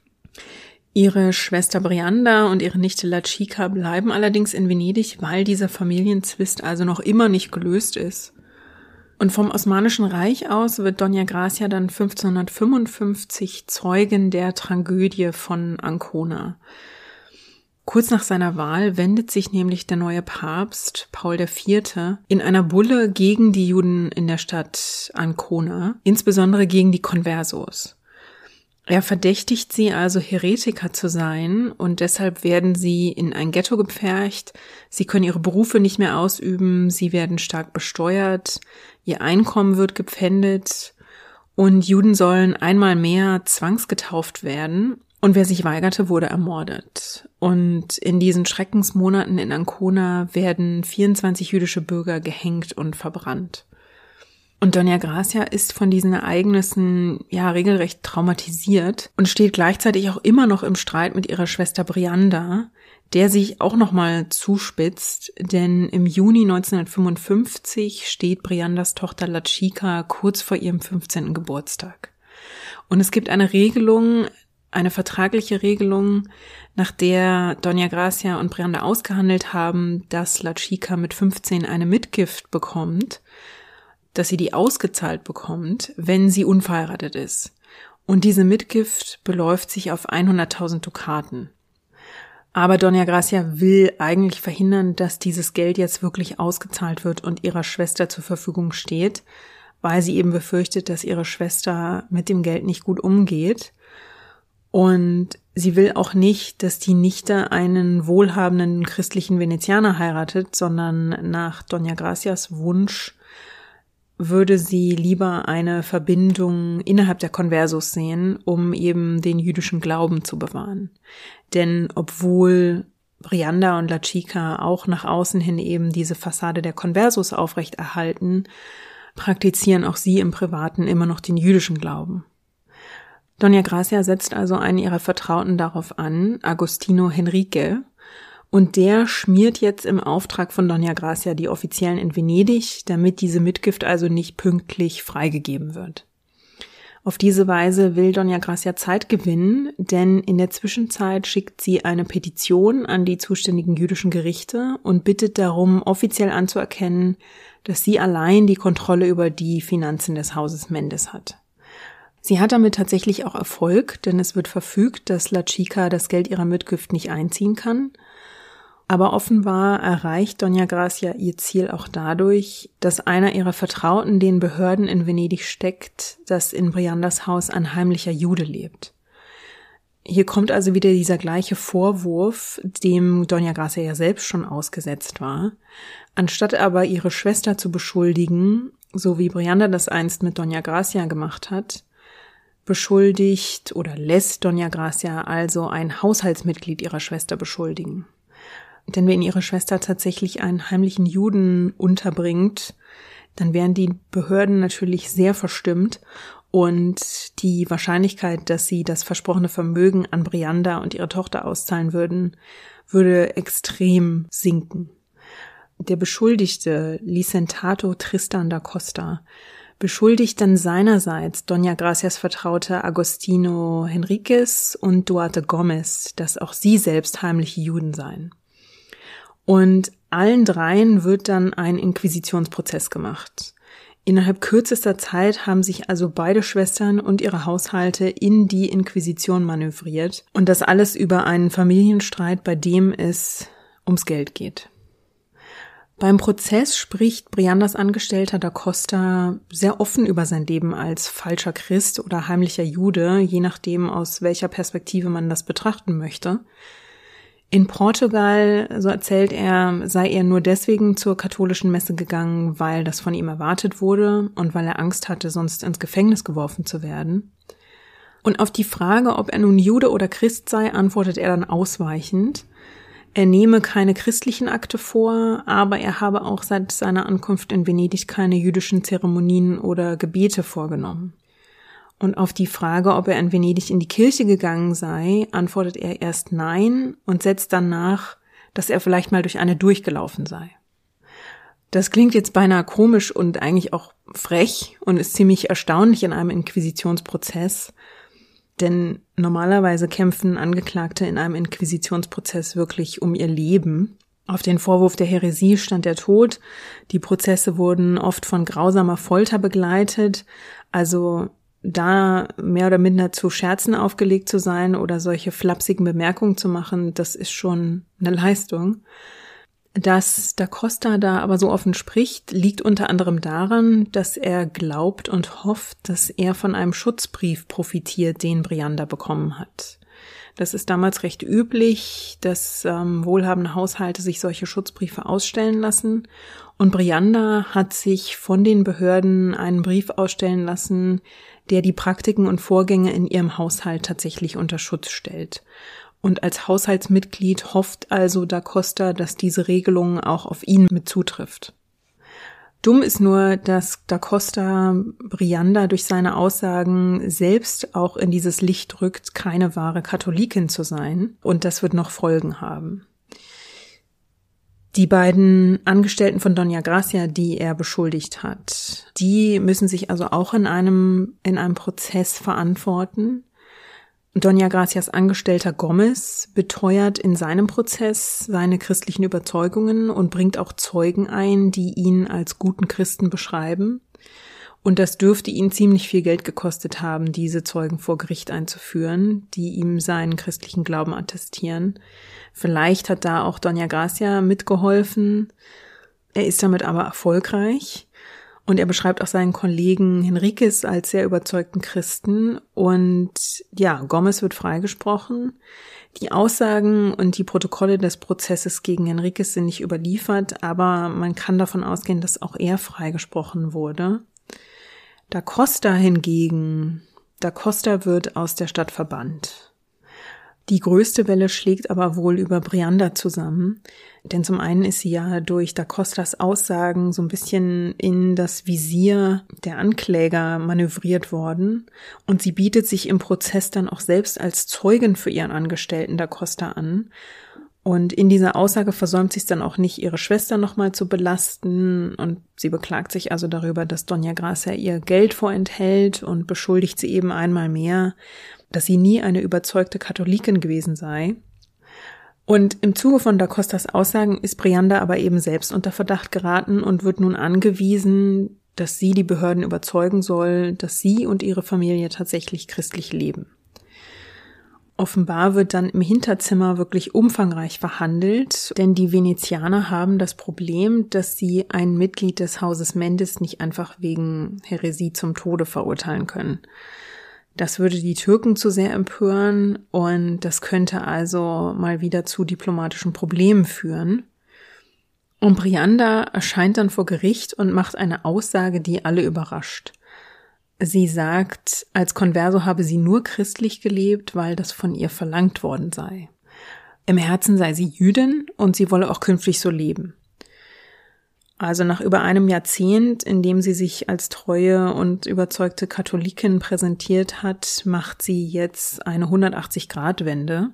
Ihre Schwester Brianda und ihre Nichte La Chica bleiben allerdings in Venedig, weil dieser Familienzwist also noch immer nicht gelöst ist. Und vom Osmanischen Reich aus wird Doña Gracia dann 1555 Zeugin der Tragödie von Ancona. Kurz nach seiner Wahl wendet sich nämlich der neue Papst Paul IV. in einer Bulle gegen die Juden in der Stadt Ancona, insbesondere gegen die Conversos. Er verdächtigt sie also Heretiker zu sein und deshalb werden sie in ein Ghetto gepfercht, sie können ihre Berufe nicht mehr ausüben, sie werden stark besteuert, ihr Einkommen wird gepfändet und Juden sollen einmal mehr zwangsgetauft werden und wer sich weigerte, wurde ermordet. Und in diesen Schreckensmonaten in Ancona werden 24 jüdische Bürger gehängt und verbrannt. Und Doña Gracia ist von diesen Ereignissen ja regelrecht traumatisiert und steht gleichzeitig auch immer noch im Streit mit ihrer Schwester Brianda, der sich auch nochmal zuspitzt, denn im Juni 1955 steht Briandas Tochter La Chica kurz vor ihrem 15. Geburtstag. Und es gibt eine Regelung, eine vertragliche Regelung, nach der Doña Gracia und Brianda ausgehandelt haben, dass La Chica mit 15 eine Mitgift bekommt, dass sie die ausgezahlt bekommt, wenn sie unverheiratet ist. Und diese Mitgift beläuft sich auf 100.000 Dukaten. Aber Doña Gracia will eigentlich verhindern, dass dieses Geld jetzt wirklich ausgezahlt wird und ihrer Schwester zur Verfügung steht, weil sie eben befürchtet, dass ihre Schwester mit dem Geld nicht gut umgeht. Und sie will auch nicht, dass die Nichte einen wohlhabenden christlichen Venezianer heiratet, sondern nach Doña Gracias Wunsch würde sie lieber eine Verbindung innerhalb der Conversos sehen, um eben den jüdischen Glauben zu bewahren. Denn obwohl Brianda und La Chica auch nach außen hin eben diese Fassade der Conversos aufrechterhalten, praktizieren auch sie im Privaten immer noch den jüdischen Glauben. Doña Gracia setzt also einen ihrer Vertrauten darauf an, Agostino Henrique, und der schmiert jetzt im Auftrag von Doña Gracia die Offiziellen in Venedig, damit diese Mitgift also nicht pünktlich freigegeben wird. Auf diese Weise will Doña Gracia Zeit gewinnen, denn in der Zwischenzeit schickt sie eine Petition an die zuständigen jüdischen Gerichte und bittet darum, offiziell anzuerkennen, dass sie allein die Kontrolle über die Finanzen des Hauses Mendes hat. Sie hat damit tatsächlich auch Erfolg, denn es wird verfügt, dass La Chica das Geld ihrer Mitgift nicht einziehen kann aber offenbar erreicht Doña Gracia ihr Ziel auch dadurch, dass einer ihrer Vertrauten den Behörden in Venedig steckt, dass in Briandas Haus ein heimlicher Jude lebt. Hier kommt also wieder dieser gleiche Vorwurf, dem Doña Gracia ja selbst schon ausgesetzt war. Anstatt aber ihre Schwester zu beschuldigen, so wie Brianda das einst mit Doña Gracia gemacht hat, beschuldigt oder lässt Doña Gracia also ein Haushaltsmitglied ihrer Schwester beschuldigen. Denn wenn ihre Schwester tatsächlich einen heimlichen Juden unterbringt, dann wären die Behörden natürlich sehr verstimmt und die Wahrscheinlichkeit, dass sie das versprochene Vermögen an Brianda und ihre Tochter auszahlen würden, würde extrem sinken. Der Beschuldigte Licentato Tristan da Costa beschuldigt dann seinerseits Doña Gracias Vertraute Agostino Henriquez und Duarte Gomez, dass auch sie selbst heimliche Juden seien. Und allen dreien wird dann ein Inquisitionsprozess gemacht. Innerhalb kürzester Zeit haben sich also beide Schwestern und ihre Haushalte in die Inquisition manövriert und das alles über einen Familienstreit, bei dem es ums Geld geht. Beim Prozess spricht Briandas Angestellter da Costa sehr offen über sein Leben als falscher Christ oder heimlicher Jude, je nachdem aus welcher Perspektive man das betrachten möchte. In Portugal, so erzählt er, sei er nur deswegen zur katholischen Messe gegangen, weil das von ihm erwartet wurde und weil er Angst hatte, sonst ins Gefängnis geworfen zu werden. Und auf die Frage, ob er nun Jude oder Christ sei, antwortet er dann ausweichend. Er nehme keine christlichen Akte vor, aber er habe auch seit seiner Ankunft in Venedig keine jüdischen Zeremonien oder Gebete vorgenommen. Und auf die Frage, ob er in Venedig in die Kirche gegangen sei, antwortet er erst nein und setzt dann nach, dass er vielleicht mal durch eine durchgelaufen sei. Das klingt jetzt beinahe komisch und eigentlich auch frech und ist ziemlich erstaunlich in einem Inquisitionsprozess, denn normalerweise kämpfen Angeklagte in einem Inquisitionsprozess wirklich um ihr Leben. Auf den Vorwurf der Häresie stand der Tod. Die Prozesse wurden oft von grausamer Folter begleitet. Also da mehr oder minder zu Scherzen aufgelegt zu sein oder solche flapsigen Bemerkungen zu machen, das ist schon eine Leistung. Dass Da Costa da aber so offen spricht, liegt unter anderem daran, dass er glaubt und hofft, dass er von einem Schutzbrief profitiert, den Brianda bekommen hat. Das ist damals recht üblich, dass ähm, wohlhabende Haushalte sich solche Schutzbriefe ausstellen lassen. Und Brianda hat sich von den Behörden einen Brief ausstellen lassen, der die Praktiken und Vorgänge in ihrem Haushalt tatsächlich unter Schutz stellt. Und als Haushaltsmitglied hofft also Da Costa, dass diese Regelung auch auf ihn mit zutrifft. Dumm ist nur, dass Da Costa Brianda durch seine Aussagen selbst auch in dieses Licht rückt, keine wahre Katholikin zu sein. Und das wird noch Folgen haben. Die beiden Angestellten von Doña Gracia, die er beschuldigt hat, die müssen sich also auch in einem, in einem Prozess verantworten. Doña Gracias Angestellter Gomez beteuert in seinem Prozess seine christlichen Überzeugungen und bringt auch Zeugen ein, die ihn als guten Christen beschreiben. Und das dürfte ihn ziemlich viel Geld gekostet haben, diese Zeugen vor Gericht einzuführen, die ihm seinen christlichen Glauben attestieren. Vielleicht hat da auch Doña Gracia mitgeholfen. Er ist damit aber erfolgreich. Und er beschreibt auch seinen Kollegen Henriquez als sehr überzeugten Christen. Und ja, Gomez wird freigesprochen. Die Aussagen und die Protokolle des Prozesses gegen Henriquez sind nicht überliefert, aber man kann davon ausgehen, dass auch er freigesprochen wurde. Da Costa hingegen, Da Costa wird aus der Stadt verbannt. Die größte Welle schlägt aber wohl über Brianda zusammen, denn zum einen ist sie ja durch Da Costas Aussagen so ein bisschen in das Visier der Ankläger manövriert worden und sie bietet sich im Prozess dann auch selbst als Zeugin für ihren Angestellten Da Costa an. Und in dieser Aussage versäumt sie es dann auch nicht, ihre Schwester nochmal zu belasten. Und sie beklagt sich also darüber, dass Donja Gracia ihr Geld vorenthält und beschuldigt sie eben einmal mehr, dass sie nie eine überzeugte Katholikin gewesen sei. Und im Zuge von Da Costas Aussagen ist Brianda aber eben selbst unter Verdacht geraten und wird nun angewiesen, dass sie die Behörden überzeugen soll, dass sie und ihre Familie tatsächlich christlich leben. Offenbar wird dann im Hinterzimmer wirklich umfangreich verhandelt, denn die Venezianer haben das Problem, dass sie ein Mitglied des Hauses Mendes nicht einfach wegen Häresie zum Tode verurteilen können. Das würde die Türken zu sehr empören und das könnte also mal wieder zu diplomatischen Problemen führen. Und Brianda erscheint dann vor Gericht und macht eine Aussage, die alle überrascht. Sie sagt, als Converso habe sie nur christlich gelebt, weil das von ihr verlangt worden sei. Im Herzen sei sie Jüdin und sie wolle auch künftig so leben. Also nach über einem Jahrzehnt, in dem sie sich als treue und überzeugte Katholikin präsentiert hat, macht sie jetzt eine 180-Grad-Wende.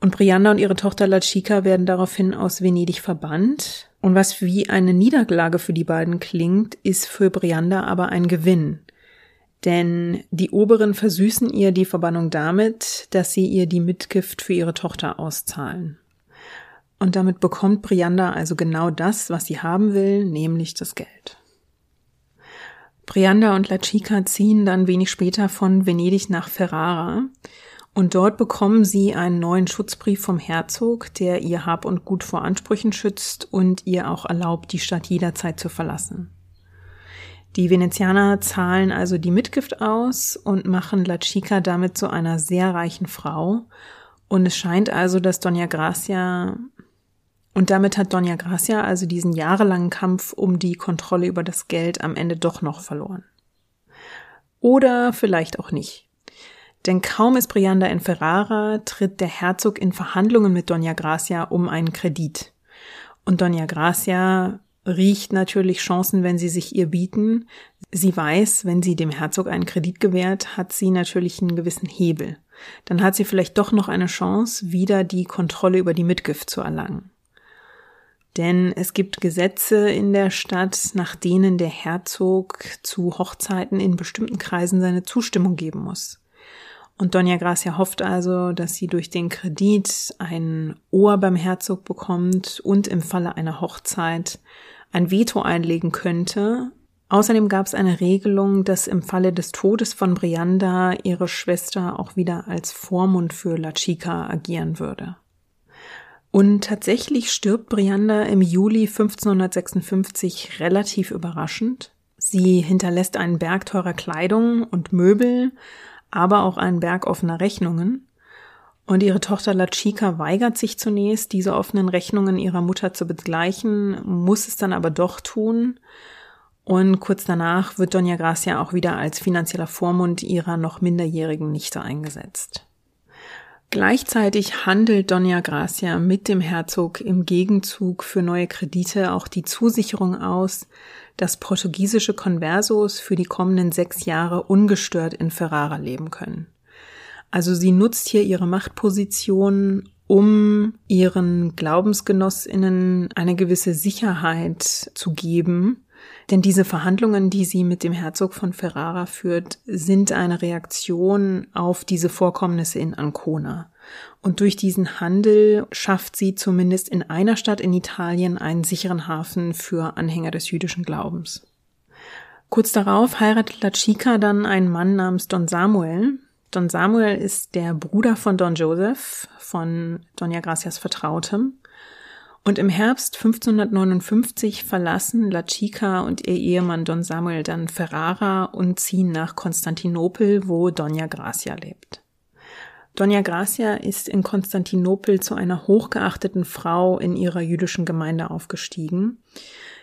Und Brianda und ihre Tochter La Chica werden daraufhin aus Venedig verbannt. Und was wie eine Niederlage für die beiden klingt, ist für Brianda aber ein Gewinn. Denn die Oberen versüßen ihr die Verbannung damit, dass sie ihr die Mitgift für ihre Tochter auszahlen. Und damit bekommt Brianda also genau das, was sie haben will, nämlich das Geld. Brianda und La Chica ziehen dann wenig später von Venedig nach Ferrara und dort bekommen sie einen neuen Schutzbrief vom Herzog, der ihr Hab und Gut vor Ansprüchen schützt und ihr auch erlaubt, die Stadt jederzeit zu verlassen. Die Venezianer zahlen also die Mitgift aus und machen La Chica damit zu einer sehr reichen Frau. Und es scheint also, dass Dona Gracia und damit hat Doña Gracia also diesen jahrelangen Kampf um die Kontrolle über das Geld am Ende doch noch verloren. Oder vielleicht auch nicht. Denn kaum ist Brianda in Ferrara, tritt der Herzog in Verhandlungen mit Doña Gracia um einen Kredit. Und Doña Gracia riecht natürlich Chancen, wenn sie sich ihr bieten. Sie weiß, wenn sie dem Herzog einen Kredit gewährt, hat sie natürlich einen gewissen Hebel. Dann hat sie vielleicht doch noch eine Chance, wieder die Kontrolle über die Mitgift zu erlangen. Denn es gibt Gesetze in der Stadt, nach denen der Herzog zu Hochzeiten in bestimmten Kreisen seine Zustimmung geben muss. Und Donja Gracia hofft also, dass sie durch den Kredit ein Ohr beim Herzog bekommt und im Falle einer Hochzeit ein Veto einlegen könnte. Außerdem gab es eine Regelung, dass im Falle des Todes von Brianda ihre Schwester auch wieder als Vormund für La Chica agieren würde. Und tatsächlich stirbt Brianda im Juli 1556 relativ überraschend. Sie hinterlässt einen Berg teurer Kleidung und Möbel, aber auch einen Berg offener Rechnungen. Und ihre Tochter La Chica weigert sich zunächst, diese offenen Rechnungen ihrer Mutter zu begleichen, muss es dann aber doch tun. Und kurz danach wird Doña Gracia auch wieder als finanzieller Vormund ihrer noch minderjährigen Nichte eingesetzt. Gleichzeitig handelt Doña Gracia mit dem Herzog im Gegenzug für neue Kredite auch die Zusicherung aus, dass portugiesische Conversos für die kommenden sechs Jahre ungestört in Ferrara leben können. Also sie nutzt hier ihre Machtposition, um ihren Glaubensgenossinnen eine gewisse Sicherheit zu geben, denn diese Verhandlungen, die sie mit dem Herzog von Ferrara führt, sind eine Reaktion auf diese Vorkommnisse in Ancona. Und durch diesen Handel schafft sie zumindest in einer Stadt in Italien einen sicheren Hafen für Anhänger des jüdischen Glaubens. Kurz darauf heiratet La Chica dann einen Mann namens Don Samuel. Don Samuel ist der Bruder von Don Joseph, von Doña Gracias Vertrautem. Und im Herbst 1559 verlassen La Chica und ihr Ehemann Don Samuel dann Ferrara und ziehen nach Konstantinopel, wo Dona Gracia lebt. Dona Gracia ist in Konstantinopel zu einer hochgeachteten Frau in ihrer jüdischen Gemeinde aufgestiegen.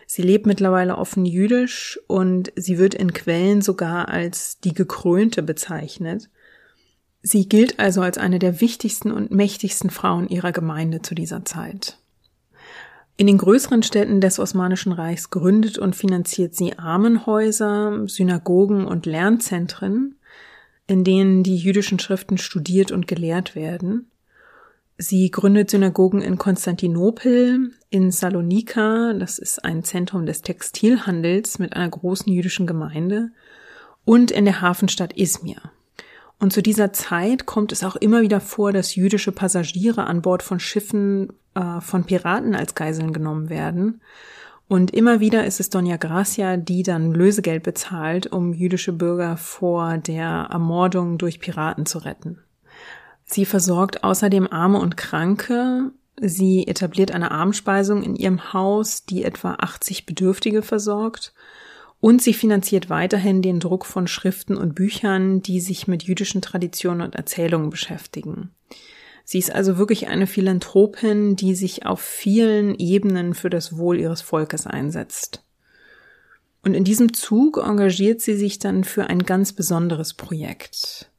Sie lebt mittlerweile offen jüdisch und sie wird in Quellen sogar als die Gekrönte bezeichnet. Sie gilt also als eine der wichtigsten und mächtigsten Frauen ihrer Gemeinde zu dieser Zeit. In den größeren Städten des Osmanischen Reichs gründet und finanziert sie Armenhäuser, Synagogen und Lernzentren, in denen die jüdischen Schriften studiert und gelehrt werden. Sie gründet Synagogen in Konstantinopel, in Salonika, das ist ein Zentrum des Textilhandels mit einer großen jüdischen Gemeinde, und in der Hafenstadt Izmir. Und zu dieser Zeit kommt es auch immer wieder vor, dass jüdische Passagiere an Bord von Schiffen äh, von Piraten als Geiseln genommen werden. Und immer wieder ist es Doña Gracia, die dann Lösegeld bezahlt, um jüdische Bürger vor der Ermordung durch Piraten zu retten. Sie versorgt außerdem Arme und Kranke. Sie etabliert eine Armspeisung in ihrem Haus, die etwa 80 Bedürftige versorgt und sie finanziert weiterhin den Druck von Schriften und Büchern, die sich mit jüdischen Traditionen und Erzählungen beschäftigen. Sie ist also wirklich eine Philanthropin, die sich auf vielen Ebenen für das Wohl ihres Volkes einsetzt. Und in diesem Zug engagiert sie sich dann für ein ganz besonderes Projekt.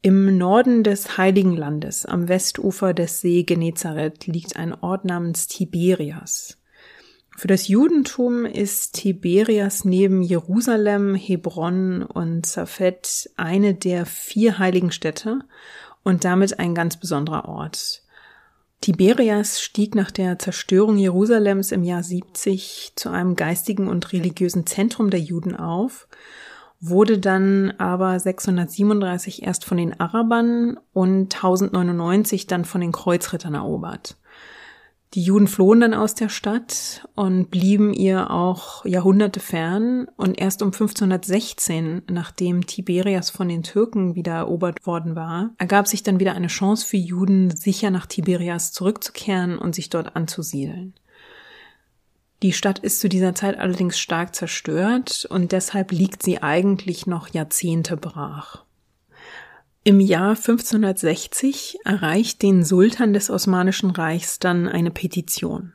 Im Norden des Heiligen Landes, am Westufer des See Genezareth, liegt ein Ort namens Tiberias. Für das Judentum ist Tiberias neben Jerusalem, Hebron und Safed eine der vier heiligen Städte und damit ein ganz besonderer Ort. Tiberias stieg nach der Zerstörung Jerusalems im Jahr 70 zu einem geistigen und religiösen Zentrum der Juden auf, wurde dann aber 637 erst von den Arabern und 1099 dann von den Kreuzrittern erobert. Die Juden flohen dann aus der Stadt und blieben ihr auch Jahrhunderte fern und erst um 1516, nachdem Tiberias von den Türken wieder erobert worden war, ergab sich dann wieder eine Chance für Juden, sicher nach Tiberias zurückzukehren und sich dort anzusiedeln. Die Stadt ist zu dieser Zeit allerdings stark zerstört und deshalb liegt sie eigentlich noch Jahrzehnte brach. Im Jahr 1560 erreicht den Sultan des Osmanischen Reichs dann eine Petition.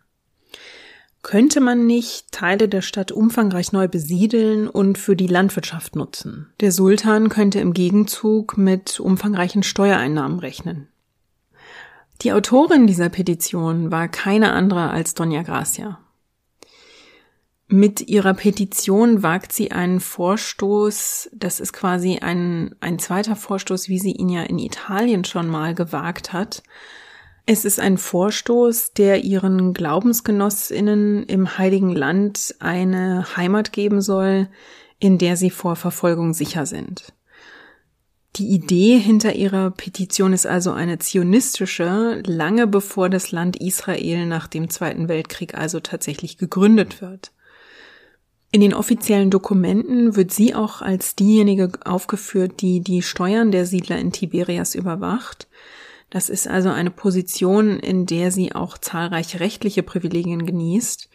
Könnte man nicht Teile der Stadt umfangreich neu besiedeln und für die Landwirtschaft nutzen? Der Sultan könnte im Gegenzug mit umfangreichen Steuereinnahmen rechnen. Die Autorin dieser Petition war keine andere als Doña Gracia. Mit ihrer Petition wagt sie einen Vorstoß, das ist quasi ein, ein zweiter Vorstoß, wie sie ihn ja in Italien schon mal gewagt hat. Es ist ein Vorstoß, der ihren Glaubensgenossinnen im Heiligen Land eine Heimat geben soll, in der sie vor Verfolgung sicher sind. Die Idee hinter ihrer Petition ist also eine zionistische, lange bevor das Land Israel nach dem Zweiten Weltkrieg also tatsächlich gegründet wird. In den offiziellen Dokumenten wird sie auch als diejenige aufgeführt, die die Steuern der Siedler in Tiberias überwacht. Das ist also eine Position, in der sie auch zahlreiche rechtliche Privilegien genießt.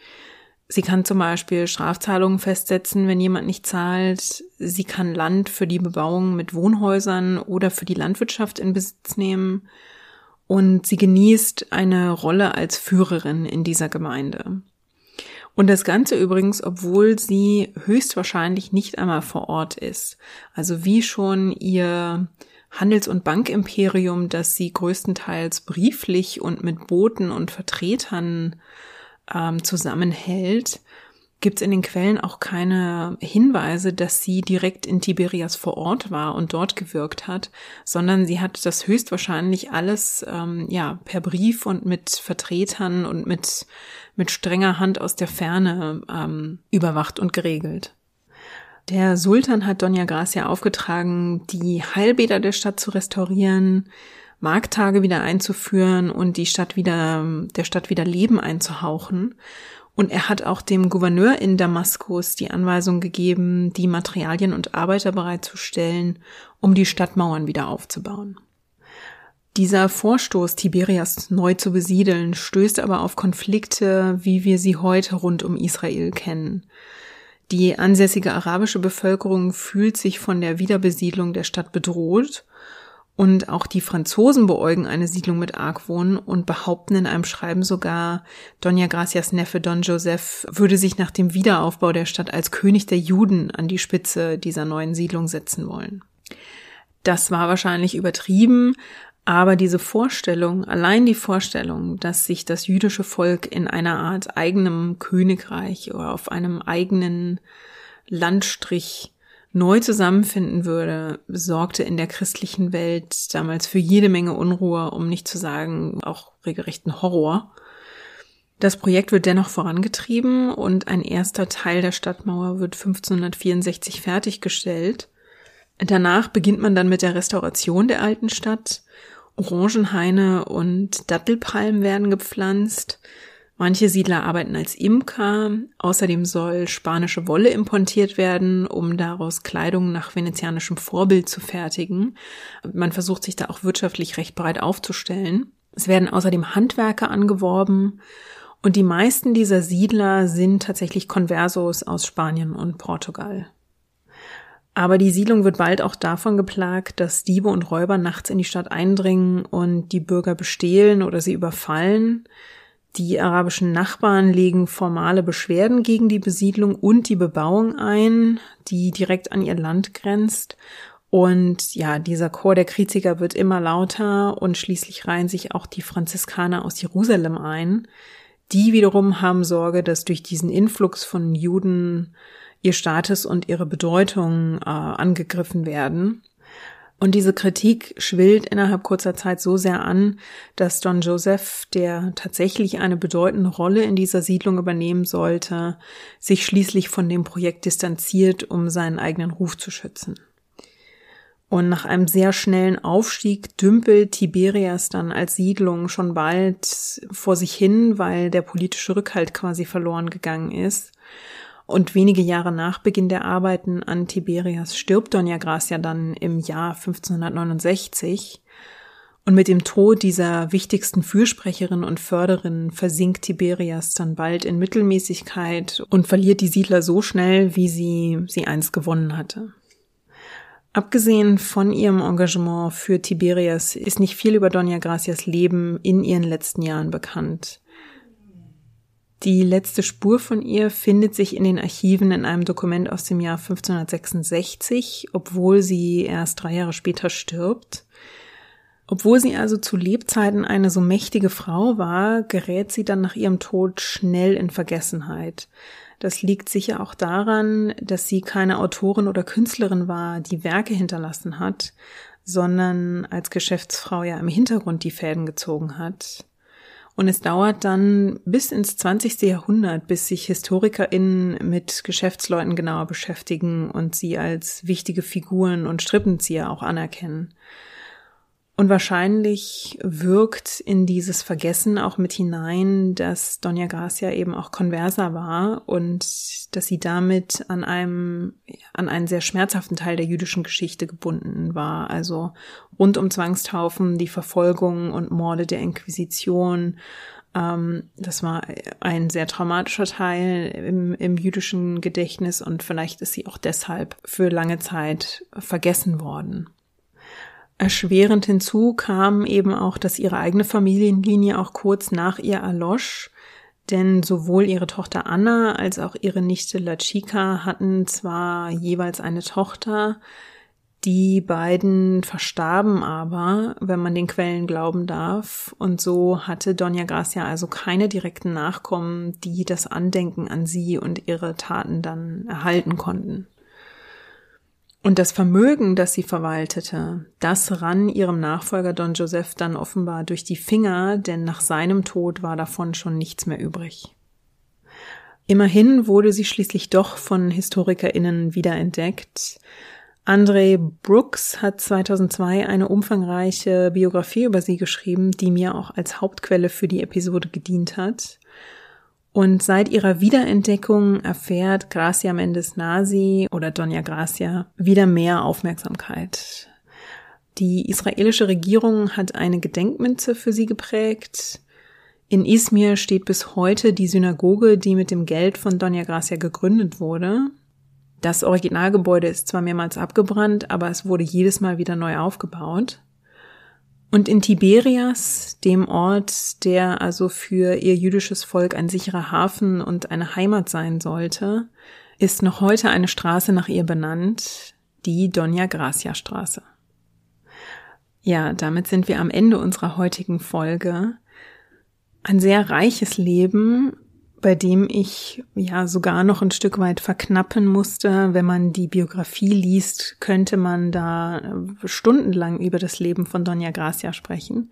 Sie kann zum Beispiel Strafzahlungen festsetzen, wenn jemand nicht zahlt. Sie kann Land für die Bebauung mit Wohnhäusern oder für die Landwirtschaft in Besitz nehmen. und sie genießt eine Rolle als Führerin in dieser Gemeinde. Und das Ganze übrigens, obwohl sie höchstwahrscheinlich nicht einmal vor Ort ist. Also wie schon ihr Handels- und Bankimperium, das sie größtenteils brieflich und mit Boten und Vertretern ähm, zusammenhält, gibt es in den Quellen auch keine Hinweise, dass sie direkt in Tiberias vor Ort war und dort gewirkt hat, sondern sie hat das höchstwahrscheinlich alles ähm, ja per Brief und mit Vertretern und mit mit strenger Hand aus der Ferne ähm, überwacht und geregelt. Der Sultan hat Doña Gracia aufgetragen, die Heilbäder der Stadt zu restaurieren, Markttage wieder einzuführen und die Stadt wieder, der Stadt wieder Leben einzuhauchen. Und er hat auch dem Gouverneur in Damaskus die Anweisung gegeben, die Materialien und Arbeiter bereitzustellen, um die Stadtmauern wieder aufzubauen. Dieser Vorstoß, Tiberias neu zu besiedeln, stößt aber auf Konflikte, wie wir sie heute rund um Israel kennen. Die ansässige arabische Bevölkerung fühlt sich von der Wiederbesiedlung der Stadt bedroht und auch die Franzosen beäugen eine Siedlung mit Argwohn und behaupten in einem Schreiben sogar, Doña Gracias Neffe Don Joseph würde sich nach dem Wiederaufbau der Stadt als König der Juden an die Spitze dieser neuen Siedlung setzen wollen. Das war wahrscheinlich übertrieben, aber diese Vorstellung, allein die Vorstellung, dass sich das jüdische Volk in einer Art eigenem Königreich oder auf einem eigenen Landstrich neu zusammenfinden würde, sorgte in der christlichen Welt damals für jede Menge Unruhe, um nicht zu sagen auch regelrechten Horror. Das Projekt wird dennoch vorangetrieben und ein erster Teil der Stadtmauer wird 1564 fertiggestellt. Danach beginnt man dann mit der Restauration der alten Stadt. Orangenhaine und Dattelpalmen werden gepflanzt. Manche Siedler arbeiten als Imker. Außerdem soll spanische Wolle importiert werden, um daraus Kleidung nach venezianischem Vorbild zu fertigen. Man versucht sich da auch wirtschaftlich recht breit aufzustellen. Es werden außerdem Handwerker angeworben. Und die meisten dieser Siedler sind tatsächlich Conversos aus Spanien und Portugal. Aber die Siedlung wird bald auch davon geplagt, dass Diebe und Räuber nachts in die Stadt eindringen und die Bürger bestehlen oder sie überfallen. Die arabischen Nachbarn legen formale Beschwerden gegen die Besiedlung und die Bebauung ein, die direkt an ihr Land grenzt. Und ja, dieser Chor der Kritiker wird immer lauter und schließlich reihen sich auch die Franziskaner aus Jerusalem ein. Die wiederum haben Sorge, dass durch diesen Influx von Juden ihr Status und ihre Bedeutung äh, angegriffen werden. Und diese Kritik schwillt innerhalb kurzer Zeit so sehr an, dass Don Joseph, der tatsächlich eine bedeutende Rolle in dieser Siedlung übernehmen sollte, sich schließlich von dem Projekt distanziert, um seinen eigenen Ruf zu schützen. Und nach einem sehr schnellen Aufstieg dümpelt Tiberias dann als Siedlung schon bald vor sich hin, weil der politische Rückhalt quasi verloren gegangen ist. Und wenige Jahre nach Beginn der Arbeiten an Tiberias stirbt Doña Gracia dann im Jahr 1569. Und mit dem Tod dieser wichtigsten Fürsprecherin und Förderin versinkt Tiberias dann bald in Mittelmäßigkeit und verliert die Siedler so schnell, wie sie sie einst gewonnen hatte. Abgesehen von ihrem Engagement für Tiberias ist nicht viel über Doña Gracias Leben in ihren letzten Jahren bekannt. Die letzte Spur von ihr findet sich in den Archiven in einem Dokument aus dem Jahr 1566, obwohl sie erst drei Jahre später stirbt. Obwohl sie also zu Lebzeiten eine so mächtige Frau war, gerät sie dann nach ihrem Tod schnell in Vergessenheit. Das liegt sicher auch daran, dass sie keine Autorin oder Künstlerin war, die Werke hinterlassen hat, sondern als Geschäftsfrau ja im Hintergrund die Fäden gezogen hat. Und es dauert dann bis ins 20. Jahrhundert, bis sich HistorikerInnen mit Geschäftsleuten genauer beschäftigen und sie als wichtige Figuren und Strippenzieher auch anerkennen. Und wahrscheinlich wirkt in dieses Vergessen auch mit hinein, dass Doña Gracia eben auch Conversa war und dass sie damit an einem, an einen sehr schmerzhaften Teil der jüdischen Geschichte gebunden war. Also rund um Zwangstaufen, die Verfolgung und Morde der Inquisition. Ähm, das war ein sehr traumatischer Teil im, im jüdischen Gedächtnis und vielleicht ist sie auch deshalb für lange Zeit vergessen worden. Erschwerend hinzu kam eben auch, dass ihre eigene Familienlinie auch kurz nach ihr erlosch, denn sowohl ihre Tochter Anna als auch ihre Nichte La Chica hatten zwar jeweils eine Tochter, die beiden verstarben aber, wenn man den Quellen glauben darf, und so hatte Doña Gracia also keine direkten Nachkommen, die das Andenken an sie und ihre Taten dann erhalten konnten. Und das Vermögen, das sie verwaltete, das rann ihrem Nachfolger Don Joseph dann offenbar durch die Finger, denn nach seinem Tod war davon schon nichts mehr übrig. Immerhin wurde sie schließlich doch von HistorikerInnen wiederentdeckt. Andre Brooks hat 2002 eine umfangreiche Biografie über sie geschrieben, die mir auch als Hauptquelle für die Episode gedient hat. Und seit ihrer Wiederentdeckung erfährt Gracia Mendes Nasi oder Doña Gracia wieder mehr Aufmerksamkeit. Die israelische Regierung hat eine Gedenkmünze für sie geprägt. In Izmir steht bis heute die Synagoge, die mit dem Geld von Doña Gracia gegründet wurde. Das Originalgebäude ist zwar mehrmals abgebrannt, aber es wurde jedes Mal wieder neu aufgebaut. Und in Tiberias, dem Ort, der also für ihr jüdisches Volk ein sicherer Hafen und eine Heimat sein sollte, ist noch heute eine Straße nach ihr benannt, die Doña Gracia Straße. Ja, damit sind wir am Ende unserer heutigen Folge. Ein sehr reiches Leben, bei dem ich ja sogar noch ein Stück weit verknappen musste. Wenn man die Biografie liest, könnte man da äh, stundenlang über das Leben von Doña Gracia sprechen.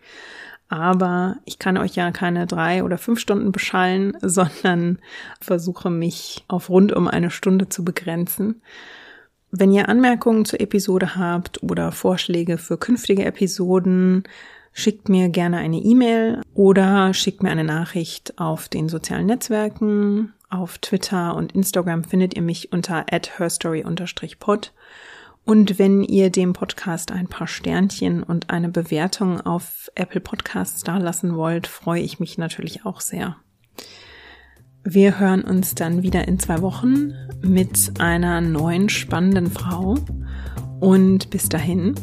Aber ich kann euch ja keine drei oder fünf Stunden beschallen, *laughs* sondern versuche mich auf rund um eine Stunde zu begrenzen. Wenn ihr Anmerkungen zur Episode habt oder Vorschläge für künftige Episoden, schickt mir gerne eine E-Mail oder schickt mir eine Nachricht auf den sozialen Netzwerken. Auf Twitter und Instagram findet ihr mich unter herstory-pod. Und wenn ihr dem Podcast ein paar Sternchen und eine Bewertung auf Apple Podcasts dalassen wollt, freue ich mich natürlich auch sehr. Wir hören uns dann wieder in zwei Wochen mit einer neuen spannenden Frau. Und bis dahin,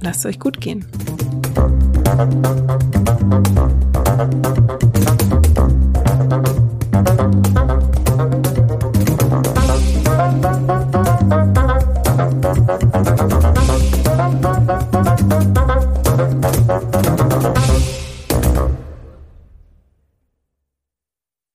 lasst euch gut gehen. Thank you.